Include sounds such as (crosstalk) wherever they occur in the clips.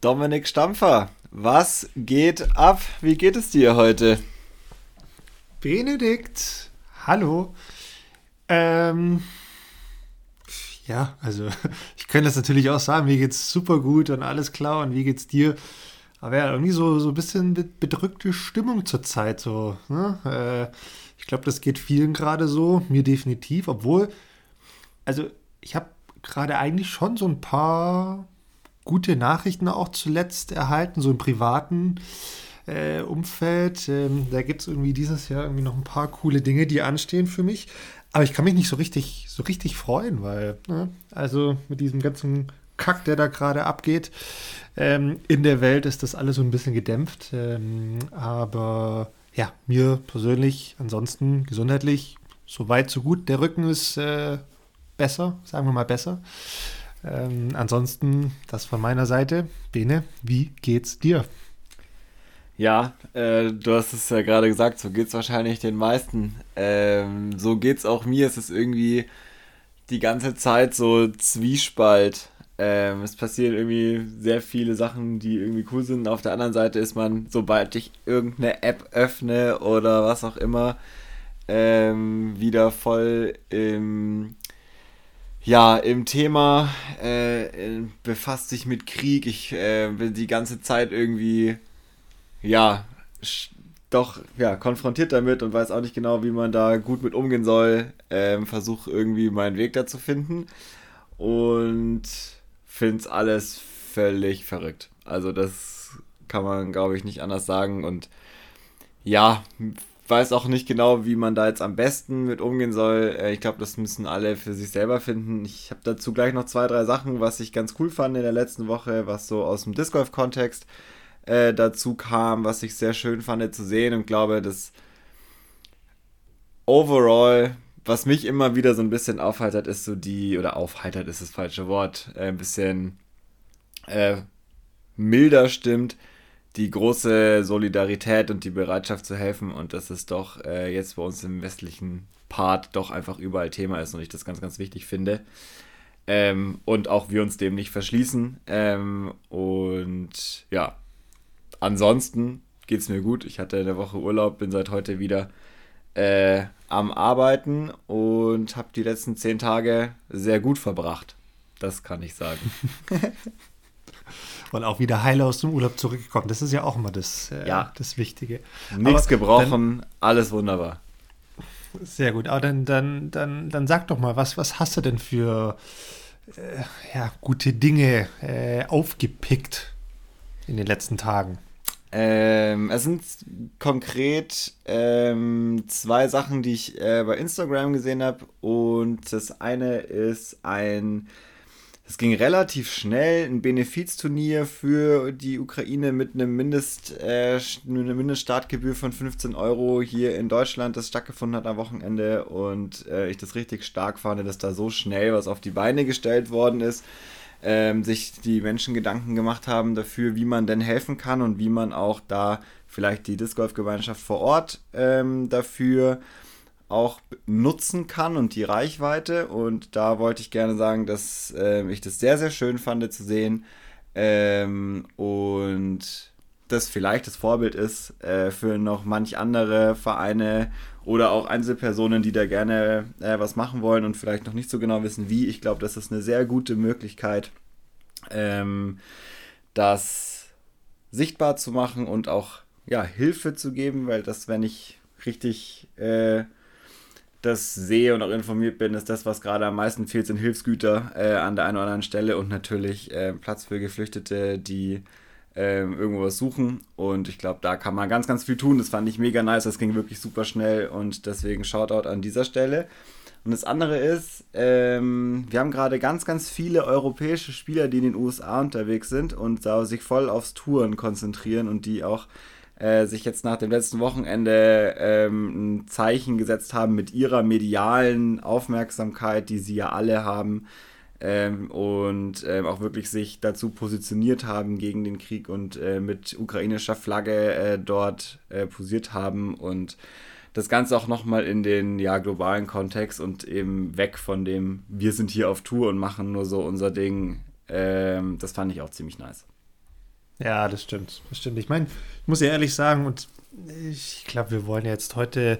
Dominik Stampfer, was geht ab? Wie geht es dir heute? Benedikt, hallo. Ähm, ja, also (laughs) ich könnte das natürlich auch sagen, mir geht's super gut und alles klar und wie geht's dir? Aber ja, irgendwie so, so ein bisschen bedrückte Stimmung zurzeit so. Ne? Äh, ich glaube, das geht vielen gerade so, mir definitiv, obwohl, also ich habe gerade eigentlich schon so ein paar gute Nachrichten auch zuletzt erhalten, so im privaten äh, Umfeld. Ähm, da gibt es irgendwie dieses Jahr irgendwie noch ein paar coole Dinge, die anstehen für mich. Aber ich kann mich nicht so richtig, so richtig freuen, weil, ne, also mit diesem ganzen Kack, der da gerade abgeht, ähm, in der Welt ist das alles so ein bisschen gedämpft. Ähm, aber ja, mir persönlich, ansonsten gesundheitlich, so weit, so gut. Der Rücken ist äh, besser, sagen wir mal besser. Ähm, ansonsten, das von meiner Seite. Bene, wie geht's dir? Ja, äh, du hast es ja gerade gesagt, so geht's wahrscheinlich den meisten. Ähm, so geht's auch mir. Es ist irgendwie die ganze Zeit so Zwiespalt. Ähm, es passieren irgendwie sehr viele Sachen, die irgendwie cool sind. Auf der anderen Seite ist man, sobald ich irgendeine App öffne oder was auch immer, ähm, wieder voll im ja, im Thema äh, befasst sich mit Krieg. Ich äh, bin die ganze Zeit irgendwie, ja, doch, ja, konfrontiert damit und weiß auch nicht genau, wie man da gut mit umgehen soll. Ähm, Versuche irgendwie meinen Weg da zu finden und finde es alles völlig verrückt. Also das kann man, glaube ich, nicht anders sagen und ja, weiß auch nicht genau, wie man da jetzt am besten mit umgehen soll. Äh, ich glaube, das müssen alle für sich selber finden. Ich habe dazu gleich noch zwei, drei Sachen, was ich ganz cool fand in der letzten Woche, was so aus dem Disc Golf-Kontext äh, dazu kam, was ich sehr schön fand zu sehen und glaube, dass overall, was mich immer wieder so ein bisschen aufheitert, ist so die, oder aufheitert ist das falsche Wort, äh, ein bisschen äh, milder stimmt, die große Solidarität und die Bereitschaft zu helfen und dass es doch äh, jetzt bei uns im westlichen Part doch einfach überall Thema ist und ich das ganz, ganz wichtig finde. Ähm, und auch wir uns dem nicht verschließen. Ähm, und ja, ansonsten geht es mir gut. Ich hatte eine Woche Urlaub, bin seit heute wieder äh, am Arbeiten und habe die letzten zehn Tage sehr gut verbracht. Das kann ich sagen. (laughs) und auch wieder heile aus dem Urlaub zurückgekommen. Das ist ja auch immer das, äh, ja. das Wichtige. Nichts gebrochen, dann, alles wunderbar. Sehr gut. Aber dann, dann, dann, dann sag doch mal, was, was hast du denn für äh, ja, gute Dinge äh, aufgepickt in den letzten Tagen? Ähm, es sind konkret ähm, zwei Sachen, die ich äh, bei Instagram gesehen habe. Und das eine ist ein es ging relativ schnell, ein Benefizturnier für die Ukraine mit einem Mindest, äh, einer Mindeststartgebühr von 15 Euro hier in Deutschland, das stattgefunden hat am Wochenende. Und äh, ich das richtig stark fand, dass da so schnell was auf die Beine gestellt worden ist, ähm, sich die Menschen Gedanken gemacht haben dafür, wie man denn helfen kann und wie man auch da vielleicht die Disc Golf Gemeinschaft vor Ort ähm, dafür auch nutzen kann und die Reichweite. Und da wollte ich gerne sagen, dass äh, ich das sehr, sehr schön fand zu sehen. Ähm, und das vielleicht das Vorbild ist äh, für noch manch andere Vereine oder auch Einzelpersonen, die da gerne äh, was machen wollen und vielleicht noch nicht so genau wissen, wie. Ich glaube, das ist eine sehr gute Möglichkeit, ähm, das sichtbar zu machen und auch ja, Hilfe zu geben, weil das, wenn ich richtig äh, das sehe und auch informiert bin, ist das, was gerade am meisten fehlt, sind Hilfsgüter äh, an der einen oder anderen Stelle und natürlich äh, Platz für Geflüchtete, die äh, irgendwo was suchen. Und ich glaube, da kann man ganz, ganz viel tun. Das fand ich mega nice. Das ging wirklich super schnell und deswegen Shoutout an dieser Stelle. Und das andere ist, ähm, wir haben gerade ganz, ganz viele europäische Spieler, die in den USA unterwegs sind und da sich voll aufs Touren konzentrieren und die auch äh, sich jetzt nach dem letzten Wochenende ähm, ein Zeichen gesetzt haben mit ihrer medialen Aufmerksamkeit, die sie ja alle haben. Ähm, und ähm, auch wirklich sich dazu positioniert haben gegen den Krieg und äh, mit ukrainischer Flagge äh, dort äh, posiert haben und das Ganze auch nochmal in den ja, globalen Kontext und eben weg von dem, wir sind hier auf Tour und machen nur so unser Ding. Ähm, das fand ich auch ziemlich nice. Ja, das stimmt. Das stimmt. Ich meine, ich muss ja ehrlich sagen, und ich glaube, wir wollen jetzt heute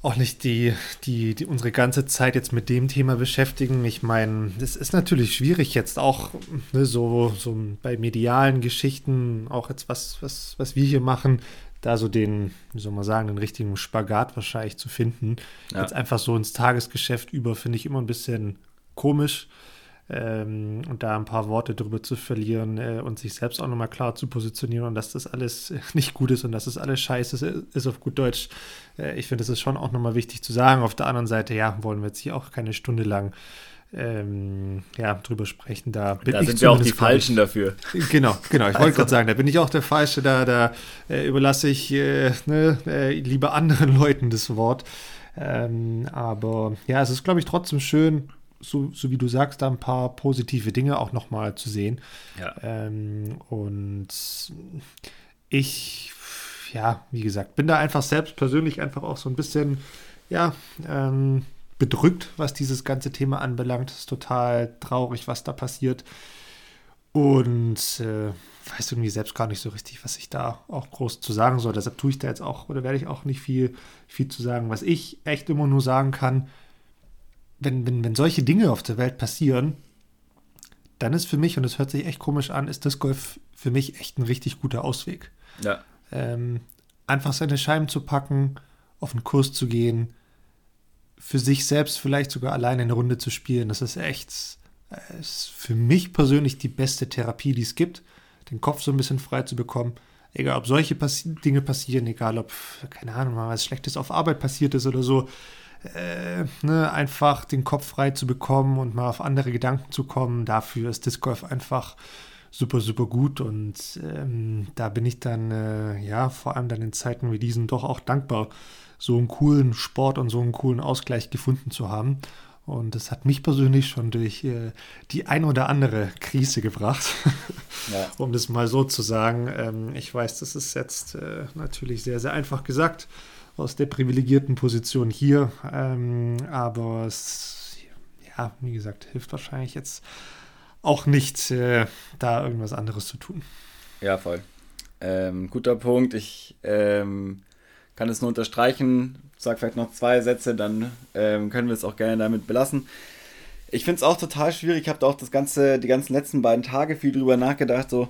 auch nicht die, die, die unsere ganze Zeit jetzt mit dem Thema beschäftigen. Ich meine, es ist natürlich schwierig jetzt auch ne, so, so bei medialen Geschichten, auch jetzt was, was, was wir hier machen, da so den, wie soll man sagen, den richtigen Spagat wahrscheinlich zu finden. Ja. Jetzt einfach so ins Tagesgeschäft über, finde ich immer ein bisschen komisch ähm, und da ein paar Worte drüber zu verlieren äh, und sich selbst auch nochmal klar zu positionieren und dass das alles (laughs) nicht gut ist und dass das alles scheiße ist, ist auf gut Deutsch. Äh, ich finde, das ist schon auch nochmal wichtig zu sagen. Auf der anderen Seite, ja, wollen wir jetzt hier auch keine Stunde lang ähm, ja, drüber sprechen. Da, bin da sind wir auch die Falschen dafür. Genau, genau. Ich wollte also. gerade sagen, da bin ich auch der Falsche. Da, da äh, überlasse ich äh, ne, äh, lieber anderen (laughs) Leuten das Wort. Ähm, aber ja, es ist, glaube ich, trotzdem schön, so, so wie du sagst, da ein paar positive Dinge auch nochmal zu sehen. Ja. Ähm, und ich, ja, wie gesagt, bin da einfach selbst persönlich einfach auch so ein bisschen, ja, ähm, bedrückt, was dieses ganze Thema anbelangt. Ist total traurig, was da passiert. Und äh, weiß irgendwie selbst gar nicht so richtig, was ich da auch groß zu sagen soll. Deshalb tue ich da jetzt auch, oder werde ich auch nicht viel, viel zu sagen. Was ich echt immer nur sagen kann, wenn, wenn, wenn solche Dinge auf der Welt passieren, dann ist für mich, und es hört sich echt komisch an, ist das Golf für mich echt ein richtig guter Ausweg. Ja. Ähm, einfach seine Scheiben zu packen, auf den Kurs zu gehen, für sich selbst vielleicht sogar alleine eine Runde zu spielen, das ist echt äh, ist für mich persönlich die beste Therapie, die es gibt, den Kopf so ein bisschen frei zu bekommen. Egal, ob solche Dinge passieren, egal, ob, keine Ahnung, mal was Schlechtes auf Arbeit passiert ist oder so äh, ne, einfach den Kopf frei zu bekommen und mal auf andere Gedanken zu kommen. Dafür ist Disc Golf einfach super, super gut und ähm, da bin ich dann, äh, ja, vor allem dann in Zeiten wie diesen doch auch dankbar, so einen coolen Sport und so einen coolen Ausgleich gefunden zu haben. Und das hat mich persönlich schon durch äh, die ein oder andere Krise gebracht, (laughs) ja. um das mal so zu sagen. Ähm, ich weiß, das ist jetzt äh, natürlich sehr, sehr einfach gesagt aus der privilegierten Position hier. Ähm, aber es, ja, wie gesagt, hilft wahrscheinlich jetzt auch nicht, äh, da irgendwas anderes zu tun. Ja, voll. Ähm, guter Punkt. Ich ähm, kann es nur unterstreichen. Sag vielleicht noch zwei Sätze, dann ähm, können wir es auch gerne damit belassen. Ich finde es auch total schwierig. Ich habe da auch das ganze, die ganzen letzten beiden Tage viel drüber nachgedacht. So,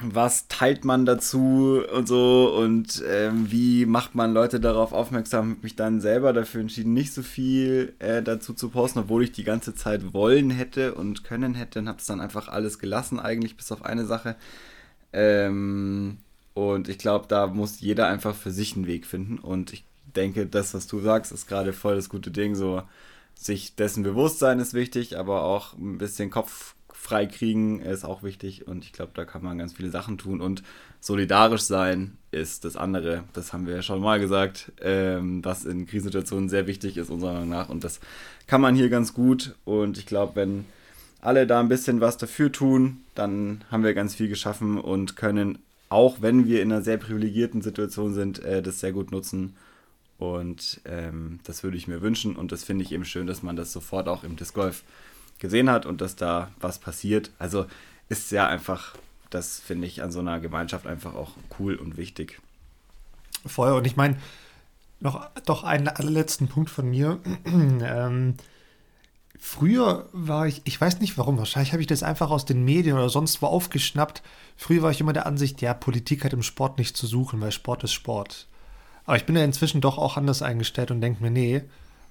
was teilt man dazu und so und ähm, wie macht man Leute darauf aufmerksam. Habe mich dann selber dafür entschieden, nicht so viel äh, dazu zu posten, obwohl ich die ganze Zeit wollen hätte und können hätte und habe es dann einfach alles gelassen, eigentlich bis auf eine Sache. Ähm, und ich glaube, da muss jeder einfach für sich einen Weg finden und ich denke, das, was du sagst, ist gerade voll das gute Ding, so sich dessen bewusst sein ist wichtig, aber auch ein bisschen Kopf freikriegen ist auch wichtig und ich glaube, da kann man ganz viele Sachen tun und solidarisch sein ist das andere. Das haben wir ja schon mal gesagt, ähm, was in Krisensituationen sehr wichtig ist, unserer Meinung nach und das kann man hier ganz gut und ich glaube, wenn alle da ein bisschen was dafür tun, dann haben wir ganz viel geschaffen und können, auch wenn wir in einer sehr privilegierten Situation sind, äh, das sehr gut nutzen. Und ähm, das würde ich mir wünschen und das finde ich eben schön, dass man das sofort auch im Disc Golf gesehen hat und dass da was passiert. Also ist ja einfach, das finde ich an so einer Gemeinschaft einfach auch cool und wichtig. Voll. Und ich meine, noch doch einen allerletzten Punkt von mir. (clears throat) ähm, früher war ich, ich weiß nicht warum, wahrscheinlich habe ich das einfach aus den Medien oder sonst wo aufgeschnappt. Früher war ich immer der Ansicht, ja, Politik hat im Sport nichts zu suchen, weil Sport ist Sport. Aber ich bin ja inzwischen doch auch anders eingestellt und denke mir, nee,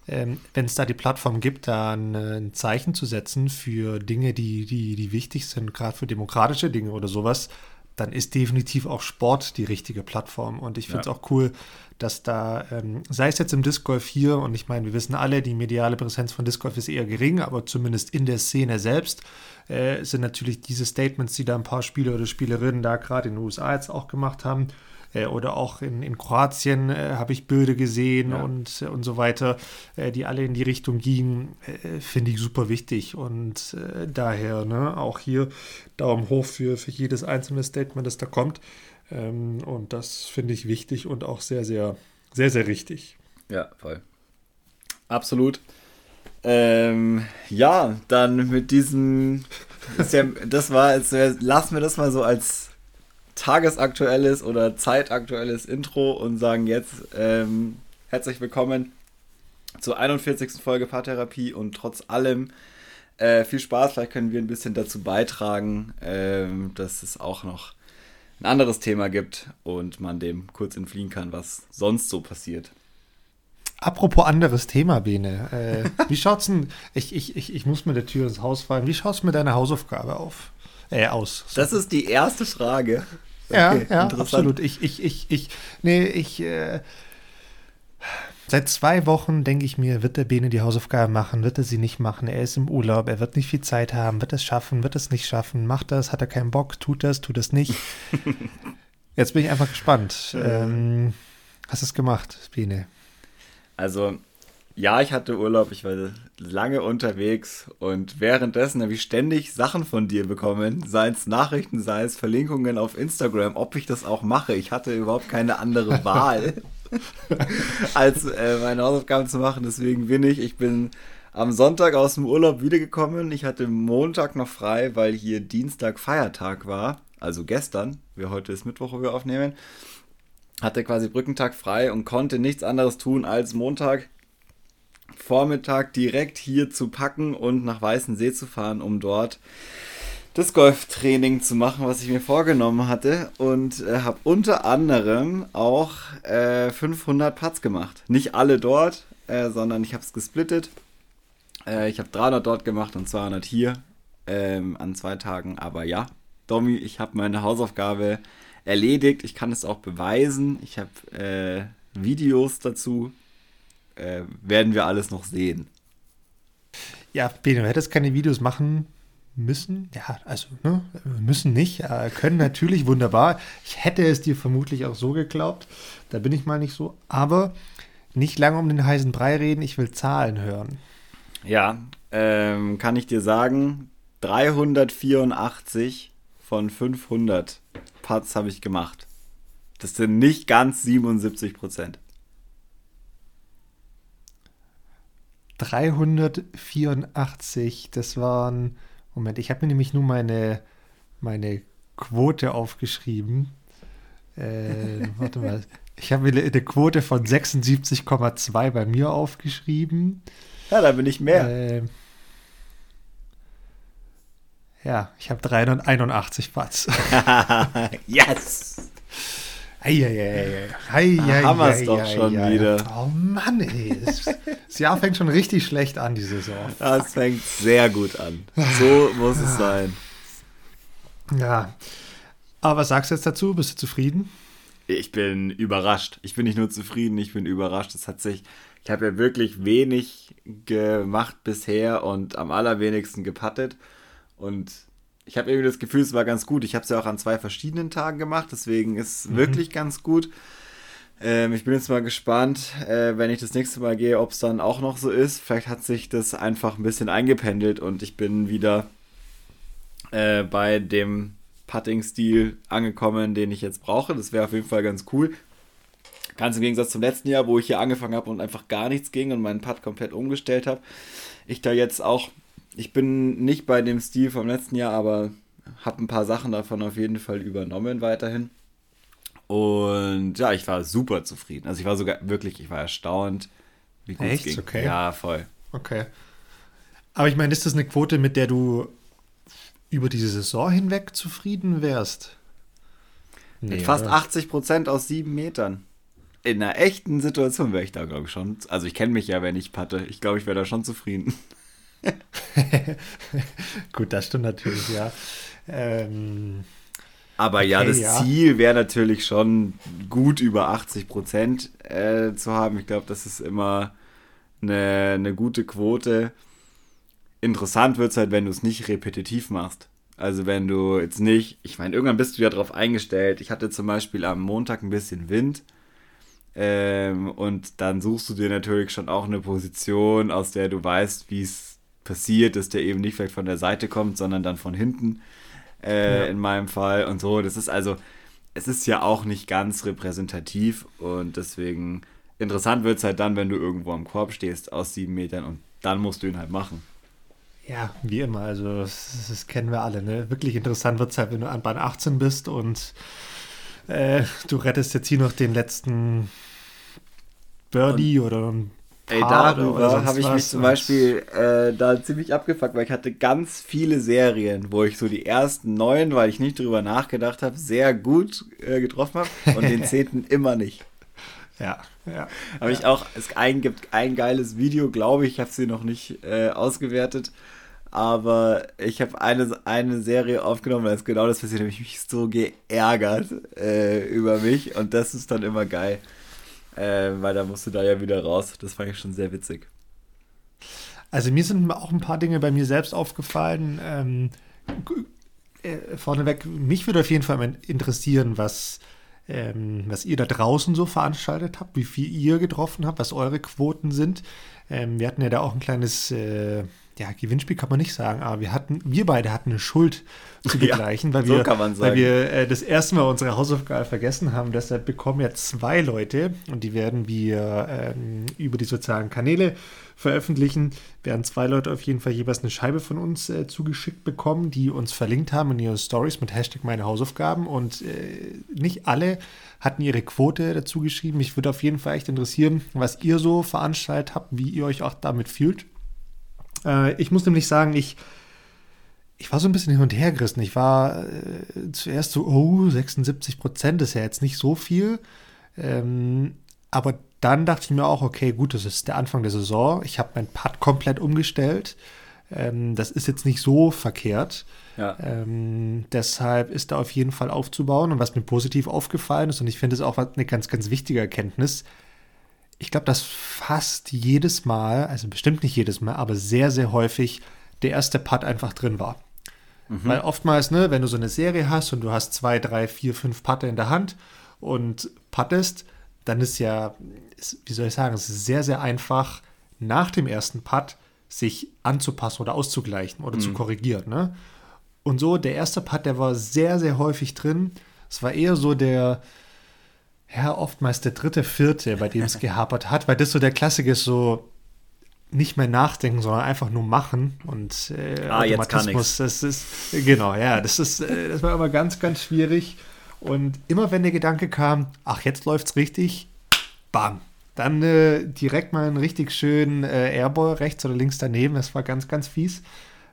ähm, wenn es da die Plattform gibt, da ein, äh, ein, Zeichen zu setzen für Dinge, die, die, die wichtig sind, gerade für demokratische Dinge oder sowas, dann ist definitiv auch Sport die richtige Plattform. Und ich finde es ja. auch cool, dass da, ähm, sei es jetzt im Disc Golf hier, und ich meine, wir wissen alle, die mediale Präsenz von Disc Golf ist eher gering, aber zumindest in der Szene selbst äh, sind natürlich diese Statements, die da ein paar Spieler oder Spielerinnen da gerade in den USA jetzt auch gemacht haben, oder auch in, in Kroatien äh, habe ich Bilder gesehen ja. und, und so weiter, äh, die alle in die Richtung gingen, finde ich super wichtig. Und daher ne, auch hier Daumen hoch für, für jedes einzelne Statement, das da kommt. Ähm, und das finde ich wichtig und auch sehr, sehr, sehr, sehr richtig. Ja, voll. Absolut. Ähm, ja, dann mit diesem ja, das war, als, lassen wir das mal so als tagesaktuelles oder zeitaktuelles Intro und sagen jetzt ähm, herzlich willkommen zur 41. Folge Paartherapie und trotz allem äh, viel Spaß. Vielleicht können wir ein bisschen dazu beitragen, ähm, dass es auch noch ein anderes Thema gibt und man dem kurz entfliehen kann, was sonst so passiert. Apropos anderes Thema, Bene. Äh, wie schaut's denn, ich, ich, ich, ich muss mit der Tür ins Haus fallen, wie schaut's mit deiner Hausaufgabe auf? Äh, aus. So. Das ist die erste Frage. Okay, ja, ja, absolut. Ich, ich, ich, ich, nee, ich, äh, seit zwei Wochen denke ich mir, wird der Bene die Hausaufgabe machen, wird er sie nicht machen, er ist im Urlaub, er wird nicht viel Zeit haben, wird es schaffen, wird es nicht schaffen, macht das, hat er keinen Bock, tut das, tut das nicht. (laughs) Jetzt bin ich einfach gespannt. Ähm, hast du es gemacht, Bene? Also, ja, ich hatte Urlaub, ich war lange unterwegs und währenddessen habe ich ständig Sachen von dir bekommen, sei es Nachrichten, sei es Verlinkungen auf Instagram, ob ich das auch mache. Ich hatte überhaupt keine andere (laughs) Wahl, (laughs) als äh, meine Hausaufgaben zu machen. Deswegen bin ich, ich bin am Sonntag aus dem Urlaub wiedergekommen. Ich hatte Montag noch frei, weil hier Dienstag Feiertag war. Also gestern. Wir heute ist Mittwoch, wo wir aufnehmen hatte quasi Brückentag frei und konnte nichts anderes tun, als Montag Vormittag direkt hier zu packen und nach Weißensee zu fahren, um dort das Golftraining zu machen, was ich mir vorgenommen hatte und äh, habe unter anderem auch äh, 500 Putts gemacht. Nicht alle dort, äh, sondern ich habe es gesplittet. Äh, ich habe 300 dort gemacht und 200 hier ähm, an zwei Tagen. Aber ja, Domi, ich habe meine Hausaufgabe erledigt. Ich kann es auch beweisen. Ich habe äh, Videos dazu. Äh, werden wir alles noch sehen. Ja, Bene, du hättest keine Videos machen müssen. Ja, also ne, müssen nicht. Äh, können natürlich wunderbar. Ich hätte es dir vermutlich auch so geglaubt. Da bin ich mal nicht so. Aber nicht lange um den heißen Brei reden. Ich will Zahlen hören. Ja, ähm, kann ich dir sagen, 384 von 500 Putts habe ich gemacht. Das sind nicht ganz 77 Prozent. 384, das waren, Moment, ich habe mir nämlich nur meine, meine Quote aufgeschrieben. Äh, (laughs) warte mal, ich habe mir eine Quote von 76,2 bei mir aufgeschrieben. Ja, da bin ich mehr. Äh, ja, ich habe 381 Putts. (laughs) yes! Eieiei. Haben wir es doch schon wieder. Oh Mann, ey. Das Jahr fängt schon richtig schlecht an, die Saison. Das fängt sehr gut an. So muss es sein. Ja. Aber was sagst du jetzt dazu? Bist du zufrieden? Ich bin überrascht. Ich bin nicht nur zufrieden, ich bin überrascht. Es hat sich, ich habe ja wirklich wenig gemacht bisher und am allerwenigsten gepattet. Und ich habe irgendwie das Gefühl, es war ganz gut. Ich habe es ja auch an zwei verschiedenen Tagen gemacht, deswegen ist es mhm. wirklich ganz gut. Ähm, ich bin jetzt mal gespannt, äh, wenn ich das nächste Mal gehe, ob es dann auch noch so ist. Vielleicht hat sich das einfach ein bisschen eingependelt und ich bin wieder äh, bei dem Putting-Stil angekommen, den ich jetzt brauche. Das wäre auf jeden Fall ganz cool. Ganz im Gegensatz zum letzten Jahr, wo ich hier angefangen habe und einfach gar nichts ging und meinen Putt komplett umgestellt habe. Ich da jetzt auch ich bin nicht bei dem Stil vom letzten Jahr, aber habe ein paar Sachen davon auf jeden Fall übernommen weiterhin. Und ja, ich war super zufrieden. Also ich war sogar wirklich, ich war erstaunt, wie gut Echt? es ging. Okay. Ja, voll. Okay. Aber ich meine, ist das eine Quote, mit der du über diese Saison hinweg zufrieden wärst? Nee, mit fast oder? 80 Prozent aus sieben Metern. In einer echten Situation wäre ich da, glaube ich, schon. Also ich kenne mich ja, wenn ich patte. Ich glaube, ich wäre da schon zufrieden. (laughs) Gut, das stimmt natürlich, ja. Ähm, aber okay, ja, das ja. Ziel wäre natürlich schon gut über 80 Prozent äh, zu haben. Ich glaube, das ist immer eine, eine gute Quote. Interessant wird es halt, wenn du es nicht repetitiv machst. Also wenn du jetzt nicht, ich meine, irgendwann bist du ja darauf eingestellt. Ich hatte zum Beispiel am Montag ein bisschen Wind. Ähm, und dann suchst du dir natürlich schon auch eine Position, aus der du weißt, wie es passiert, dass der eben nicht vielleicht von der Seite kommt, sondern dann von hinten äh, ja. in meinem Fall und so. Das ist also, es ist ja auch nicht ganz repräsentativ und deswegen interessant wird es halt dann, wenn du irgendwo am Korb stehst aus sieben Metern und dann musst du ihn halt machen. Ja, wie immer. Also, das, das kennen wir alle. Ne? Wirklich interessant wird es halt, wenn du an Bahn 18 bist und äh, du rettest jetzt hier noch den letzten Birdie und, oder ein Ey, darüber habe ich mich zum Beispiel äh, da ziemlich abgefuckt, weil ich hatte ganz viele Serien, wo ich so die ersten neun, weil ich nicht drüber nachgedacht habe, sehr gut äh, getroffen habe und den (laughs) zehnten immer nicht. Ja, ja. Habe ja. ich auch, es ein, gibt ein geiles Video, glaube ich, ich habe sie noch nicht äh, ausgewertet, aber ich habe eine, eine Serie aufgenommen, da ist genau das passiert, habe ich mich so geärgert äh, über mich und das ist dann immer geil. Äh, weil da musst du da ja wieder raus. Das fand ich schon sehr witzig. Also mir sind auch ein paar Dinge bei mir selbst aufgefallen. Ähm, äh, vorneweg, mich würde auf jeden Fall interessieren, was, ähm, was ihr da draußen so veranstaltet habt, wie viel ihr getroffen habt, was eure Quoten sind. Ähm, wir hatten ja da auch ein kleines äh, ja, Gewinnspiel kann man nicht sagen, aber wir hatten, wir beide hatten eine Schuld zu (laughs) begleichen, ja, weil wir, so weil wir äh, das erste Mal unsere Hausaufgabe vergessen haben. Deshalb bekommen ja zwei Leute und die werden wir ähm, über die sozialen Kanäle veröffentlichen. Werden zwei Leute auf jeden Fall jeweils eine Scheibe von uns äh, zugeschickt bekommen, die uns verlinkt haben in ihren Stories mit Hashtag meine Hausaufgaben und äh, nicht alle hatten ihre Quote dazu geschrieben. Mich würde auf jeden Fall echt interessieren, was ihr so veranstaltet habt, wie ihr euch auch damit fühlt. Äh, ich muss nämlich sagen, ich, ich war so ein bisschen hin und her gerissen. Ich war äh, zuerst so, oh, 76 Prozent ist ja jetzt nicht so viel. Ähm, aber dann dachte ich mir auch, okay, gut, das ist der Anfang der Saison. Ich habe mein Putt komplett umgestellt. Ähm, das ist jetzt nicht so verkehrt. Ja. Ähm, deshalb ist da auf jeden Fall aufzubauen. Und was mir positiv aufgefallen ist, und ich finde es auch eine ganz, ganz wichtige Erkenntnis, ich glaube, dass fast jedes Mal, also bestimmt nicht jedes Mal, aber sehr, sehr häufig der erste Putt einfach drin war. Mhm. Weil oftmals, ne, wenn du so eine Serie hast und du hast zwei, drei, vier, fünf Putte in der Hand und puttest, dann ist ja, wie soll ich sagen, es ist sehr, sehr einfach, nach dem ersten Putt sich anzupassen oder auszugleichen oder mhm. zu korrigieren. Ne? Und so, der erste Putt, der war sehr, sehr häufig drin. Es war eher so der, ja, oftmals der dritte, vierte, bei dem es (laughs) gehapert hat, weil das so der Klassiker ist, so nicht mehr nachdenken, sondern einfach nur machen und äh, ah, Automatismus, das ist, genau, ja, das ist, äh, das war immer ganz, ganz schwierig und immer wenn der Gedanke kam, ach, jetzt läuft's richtig, bam, dann äh, direkt mal einen richtig schönen äh, Airball rechts oder links daneben, das war ganz, ganz fies.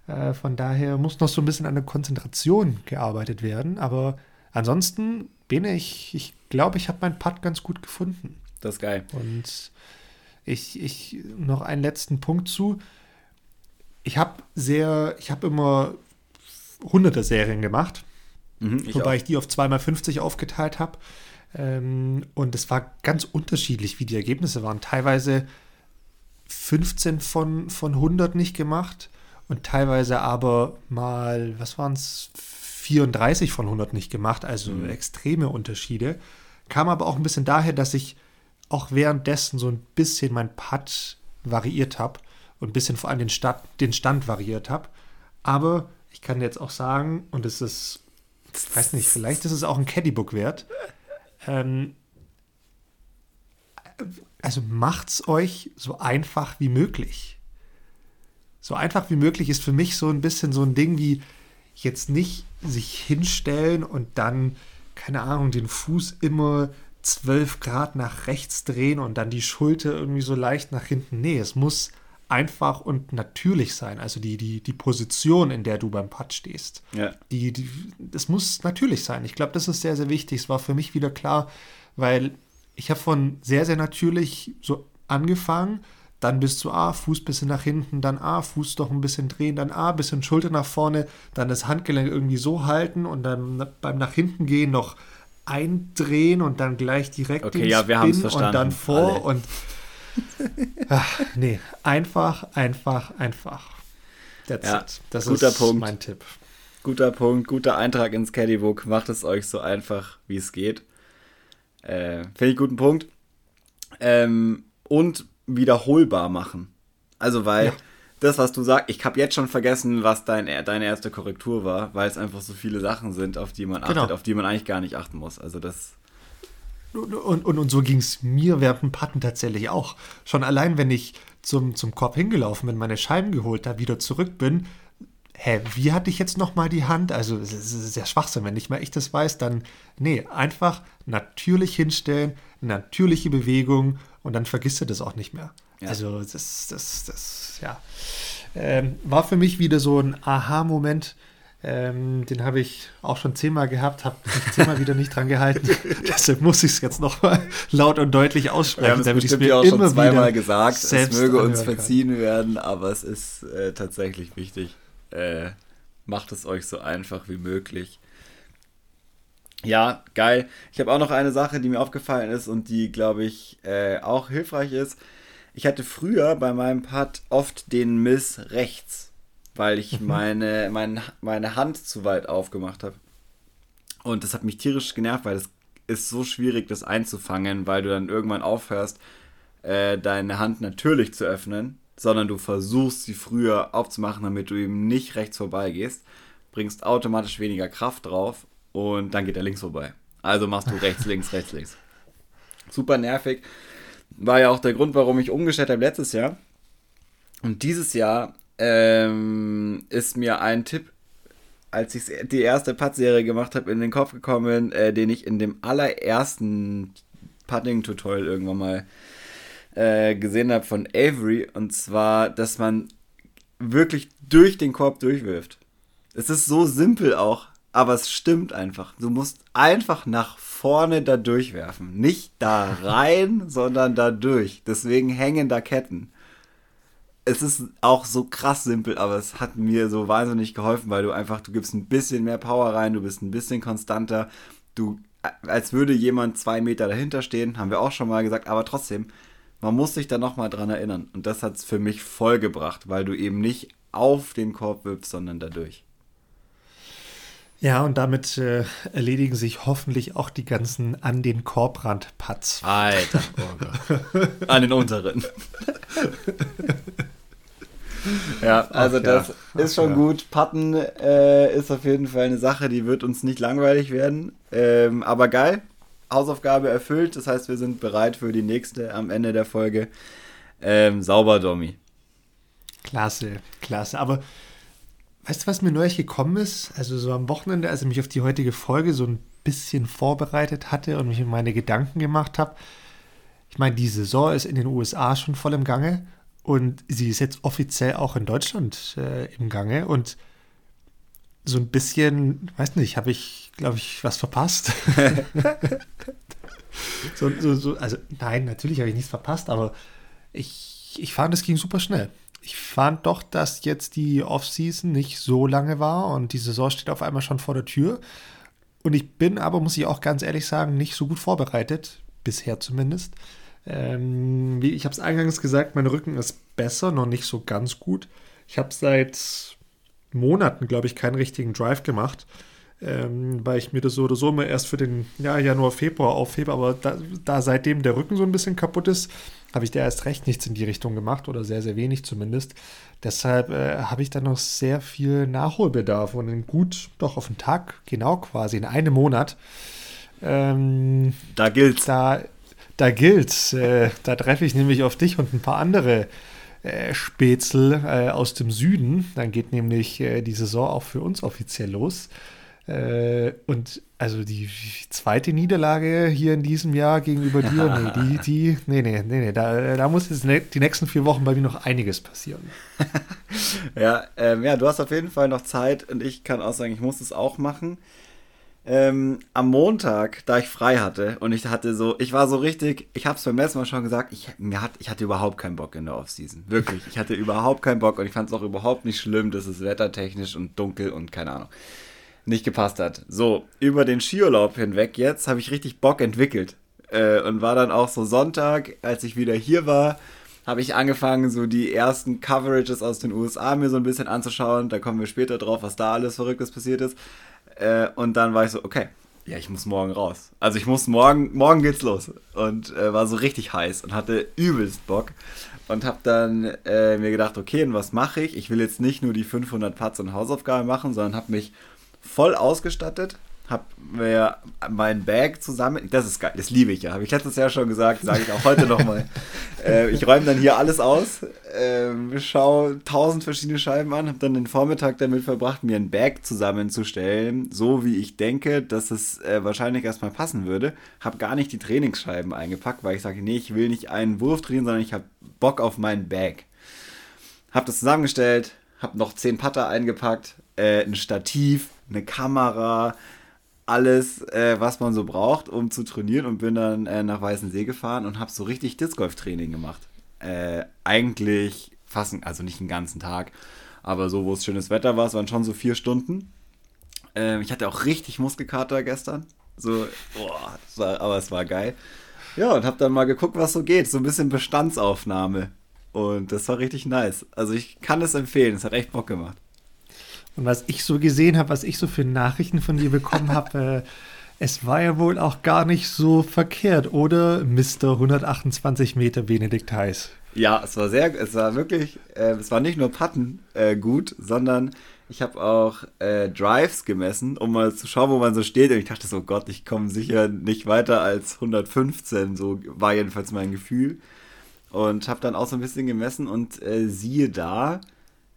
Äh, von daher muss noch so ein bisschen an der Konzentration gearbeitet werden, aber ansonsten Bene, ich, ich glaube, ich habe meinen Putt ganz gut gefunden. Das ist geil. Und ich, ich noch einen letzten Punkt zu. Ich habe sehr, ich habe immer hunderte Serien gemacht, mhm, ich wobei auch. ich die auf 2x50 aufgeteilt habe. Ähm, und es war ganz unterschiedlich, wie die Ergebnisse waren. Teilweise 15 von, von 100 nicht gemacht und teilweise aber mal, was waren es, 34 von 100 nicht gemacht, also mhm. extreme Unterschiede. Kam aber auch ein bisschen daher, dass ich auch währenddessen so ein bisschen mein Putt variiert habe und ein bisschen vor allem den, Stand, den Stand variiert habe. Aber ich kann jetzt auch sagen, und es ist, ich weiß nicht, vielleicht ist es auch ein Caddybook wert. Ähm, also macht's euch so einfach wie möglich. So einfach wie möglich ist für mich so ein bisschen so ein Ding wie, jetzt nicht sich hinstellen und dann, keine Ahnung, den Fuß immer 12 Grad nach rechts drehen und dann die Schulter irgendwie so leicht nach hinten. Nee, es muss einfach und natürlich sein. Also die, die, die Position, in der du beim Putt stehst. Ja. Die, die, das muss natürlich sein. Ich glaube, das ist sehr, sehr wichtig. Es war für mich wieder klar, weil ich habe von sehr, sehr natürlich so angefangen dann bist du A, Fuß ein bisschen nach hinten, dann A, Fuß doch ein bisschen drehen, dann A, bisschen Schulter nach vorne, dann das Handgelenk irgendwie so halten und dann beim nach hinten gehen noch eindrehen und dann gleich direkt okay, den ja, wir Spin verstanden. und dann vor Alle. und (laughs) ach, nee, einfach, einfach, einfach. That's ja, it. Das guter ist Punkt. mein Tipp. Guter Punkt, guter Eintrag ins Caddybook. Macht es euch so einfach, wie es geht. Äh, Finde ich guten Punkt. Ähm, und wiederholbar machen. Also, weil ja. das, was du sagst, ich habe jetzt schon vergessen, was dein, deine erste Korrektur war, weil es einfach so viele Sachen sind, auf die man achtet, genau. auf die man eigentlich gar nicht achten muss. Also, das. und, und, und so ging es mir während dem Patten tatsächlich auch. Schon allein, wenn ich zum, zum Korb hingelaufen bin, meine Scheiben geholt habe, wieder zurück bin, hä, wie hatte ich jetzt nochmal die Hand? Also, es ist sehr Schwachsinn. Wenn nicht mal ich das weiß, dann, nee, einfach natürlich hinstellen, natürliche Bewegung und dann vergisst du das auch nicht mehr. Ja. Also, das, das, das, ja, ähm, war für mich wieder so ein Aha-Moment. Ähm, den habe ich auch schon zehnmal gehabt, habe mich zehnmal wieder nicht dran gehalten. (laughs) Deshalb muss ich es jetzt nochmal laut und deutlich aussprechen. Wir haben es ja auch schon zweimal gesagt. Es möge uns verziehen kann. werden, aber es ist äh, tatsächlich wichtig. Äh, macht es euch so einfach wie möglich. Ja, geil. Ich habe auch noch eine Sache, die mir aufgefallen ist und die, glaube ich, äh, auch hilfreich ist. Ich hatte früher bei meinem Putt oft den Miss rechts, weil ich mhm. meine, meine, meine Hand zu weit aufgemacht habe. Und das hat mich tierisch genervt, weil es ist so schwierig, das einzufangen, weil du dann irgendwann aufhörst, äh, deine Hand natürlich zu öffnen sondern du versuchst sie früher aufzumachen, damit du eben nicht rechts vorbei gehst, bringst automatisch weniger Kraft drauf und dann geht er links vorbei. Also machst du rechts, links, rechts, links. Super nervig. War ja auch der Grund, warum ich umgestellt habe letztes Jahr. Und dieses Jahr ähm, ist mir ein Tipp, als ich die erste Putt-Serie gemacht habe, in den Kopf gekommen, äh, den ich in dem allerersten Putting-Tutorial irgendwann mal äh, gesehen habe von Avery. Und zwar, dass man wirklich durch den Korb durchwirft. Es ist so simpel auch, aber es stimmt einfach. Du musst einfach nach vorne da durchwerfen. Nicht da rein, (laughs) sondern da durch. Deswegen hängen da Ketten. Es ist auch so krass simpel, aber es hat mir so wahnsinnig geholfen, weil du einfach, du gibst ein bisschen mehr Power rein, du bist ein bisschen konstanter. Du, als würde jemand zwei Meter dahinter stehen, haben wir auch schon mal gesagt, aber trotzdem, man muss sich da nochmal dran erinnern. Und das hat es für mich voll gebracht, weil du eben nicht auf den Korb wirfst, sondern dadurch. Ja, und damit äh, erledigen sich hoffentlich auch die ganzen an den Korbrand-Putts. Alter, oh (laughs) an den unteren. ja, also Ach, das ja. ist schon ja. gut. Putten äh, ist auf jeden Fall eine Sache, die wird uns nicht langweilig werden. Ähm, aber geil, Hausaufgabe erfüllt. Das heißt, wir sind bereit für die nächste am Ende der Folge. Ähm, sauber, Domi. Klasse, klasse. Aber weißt du, was mir neulich gekommen ist? Also so am Wochenende, als ich mich auf die heutige Folge so ein bisschen vorbereitet hatte und mich in meine Gedanken gemacht habe. Ich meine, die Saison ist in den USA schon voll im Gange und sie ist jetzt offiziell auch in Deutschland äh, im Gange und so ein bisschen, weiß nicht, habe ich, glaube ich, was verpasst. (laughs) so, so, so, also nein, natürlich habe ich nichts verpasst, aber ich, ich fand, es ging super schnell. Ich fand doch, dass jetzt die Offseason nicht so lange war und die Saison steht auf einmal schon vor der Tür. Und ich bin aber, muss ich auch ganz ehrlich sagen, nicht so gut vorbereitet, bisher zumindest. Ähm, wie ich habe es eingangs gesagt, mein Rücken ist besser, noch nicht so ganz gut. Ich habe seit Monaten, glaube ich, keinen richtigen Drive gemacht, ähm, weil ich mir das so oder so immer erst für den ja, Januar, Februar aufhebe. Aber da, da seitdem der Rücken so ein bisschen kaputt ist, habe ich da erst recht nichts in die Richtung gemacht oder sehr, sehr wenig zumindest. Deshalb äh, habe ich da noch sehr viel Nachholbedarf und in gut, doch auf den Tag, genau quasi, in einem Monat. Ähm, da gilt's. Da, da gilt's. Äh, da treffe ich nämlich auf dich und ein paar andere äh, Spätzl äh, aus dem Süden. Dann geht nämlich äh, die Saison auch für uns offiziell los. Äh, und also die zweite Niederlage hier in diesem Jahr gegenüber dir, (laughs) nee, die, die, nee, nee, nee, nee, da, da muss jetzt ne, die nächsten vier Wochen bei mir noch einiges passieren. (laughs) ja, ähm, ja, du hast auf jeden Fall noch Zeit und ich kann auch sagen, ich muss es auch machen ähm, am Montag, da ich frei hatte und ich hatte so, ich war so richtig, ich habe es beim letzten Mal schon gesagt, ich, mir hat, ich hatte überhaupt keinen Bock in der Offseason. Wirklich, ich hatte überhaupt keinen Bock und ich fand es auch überhaupt nicht schlimm, dass es wettertechnisch und dunkel und keine Ahnung nicht gepasst hat. So, über den Skiurlaub hinweg jetzt habe ich richtig Bock entwickelt äh, und war dann auch so Sonntag, als ich wieder hier war, habe ich angefangen, so die ersten Coverages aus den USA mir so ein bisschen anzuschauen. Da kommen wir später drauf, was da alles Verrücktes passiert ist. Äh, und dann war ich so, okay, ja, ich muss morgen raus. Also ich muss morgen, morgen geht's los. Und äh, war so richtig heiß und hatte übelst Bock. Und habe dann äh, mir gedacht, okay, und was mache ich? Ich will jetzt nicht nur die 500 Putts und Hausaufgaben machen, sondern habe mich voll ausgestattet. hab mir mein Bag zusammen. Das ist geil, das liebe ich ja. Habe ich letztes Jahr schon gesagt, sage ich auch heute nochmal. (laughs) äh, ich räume dann hier alles aus, äh, schaue tausend verschiedene Scheiben an, habe dann den Vormittag damit verbracht, mir ein Bag zusammenzustellen, so wie ich denke, dass es äh, wahrscheinlich erstmal passen würde. Habe gar nicht die Trainingsscheiben eingepackt, weil ich sage, nee, ich will nicht einen Wurf trainieren, sondern ich habe Bock auf mein Bag. Habe das zusammengestellt, habe noch zehn Putter eingepackt, äh, ein Stativ, eine Kamera, alles, äh, was man so braucht, um zu trainieren und bin dann äh, nach Weißensee gefahren und habe so richtig Disc Golf Training gemacht. Äh, eigentlich fast, also nicht den ganzen Tag, aber so, wo es schönes Wetter war, es waren schon so vier Stunden. Ähm, ich hatte auch richtig Muskelkater gestern. So, boah, war, aber es war geil. Ja, und habe dann mal geguckt, was so geht. So ein bisschen Bestandsaufnahme. Und das war richtig nice. Also ich kann es empfehlen. Es hat echt Bock gemacht. Und was ich so gesehen habe, was ich so für Nachrichten von dir bekommen habe, (laughs) äh, es war ja wohl auch gar nicht so verkehrt, oder Mr. 128 Meter Benedikt Heiß? Ja, es war sehr, es war wirklich, äh, es war nicht nur Patten äh, gut, sondern ich habe auch äh, Drives gemessen, um mal zu schauen, wo man so steht. Und ich dachte so, Gott, ich komme sicher nicht weiter als 115. So war jedenfalls mein Gefühl. Und habe dann auch so ein bisschen gemessen und äh, siehe da,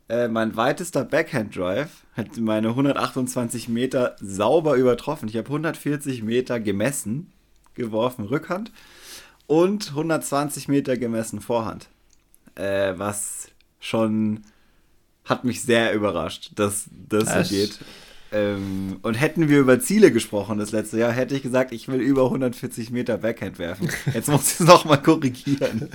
äh, mein weitester Backhand Drive hat meine 128 Meter sauber übertroffen. Ich habe 140 Meter gemessen, geworfen Rückhand und 120 Meter gemessen Vorhand. Äh, was schon hat mich sehr überrascht, dass das so geht. Ähm, und hätten wir über Ziele gesprochen das letzte Jahr, hätte ich gesagt, ich will über 140 Meter Backhand werfen. Jetzt muss ich es nochmal korrigieren.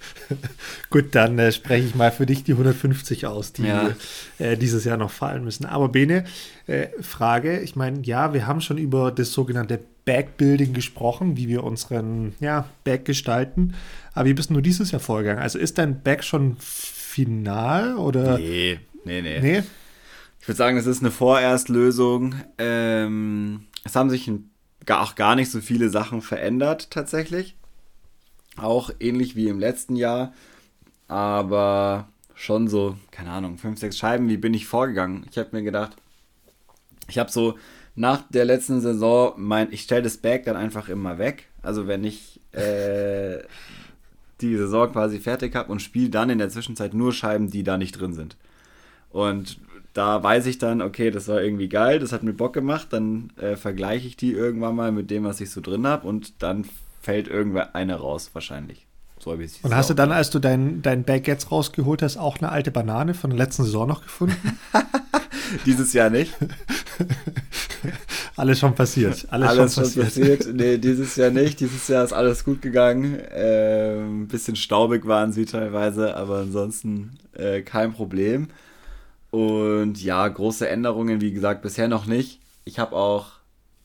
(laughs) Gut, dann äh, spreche ich mal für dich die 150 aus, die ja. äh, dieses Jahr noch fallen müssen. Aber Bene, äh, Frage, ich meine, ja, wir haben schon über das sogenannte Backbuilding gesprochen, wie wir unseren ja, Back gestalten. Aber wie bist du dieses Jahr vorgegangen? Also ist dein Back schon final oder? Nee, nee, nee. nee? Ich würde sagen, es ist eine Vorerstlösung. Ähm, es haben sich auch gar nicht so viele Sachen verändert tatsächlich. Auch ähnlich wie im letzten Jahr. Aber schon so, keine Ahnung, fünf, sechs Scheiben. Wie bin ich vorgegangen? Ich habe mir gedacht, ich habe so nach der letzten Saison mein, ich stelle das Bag dann einfach immer weg. Also wenn ich äh, (laughs) die Saison quasi fertig habe und spiele dann in der Zwischenzeit nur Scheiben, die da nicht drin sind. Und da weiß ich dann, okay, das war irgendwie geil, das hat mir Bock gemacht, dann äh, vergleiche ich die irgendwann mal mit dem, was ich so drin habe und dann fällt irgendwann eine raus, wahrscheinlich. So habe ich Und hast du dann, als du dein, dein Bag jetzt rausgeholt hast, auch eine alte Banane von der letzten Saison noch gefunden? (laughs) (laughs) Dieses Jahr nicht. (laughs) alles schon passiert. Alles, alles schon, passiert. schon passiert. Nee, dieses Jahr nicht. Dieses Jahr ist alles gut gegangen. Äh, ein bisschen staubig waren sie teilweise, aber ansonsten äh, kein Problem. Und ja, große Änderungen, wie gesagt, bisher noch nicht. Ich habe auch,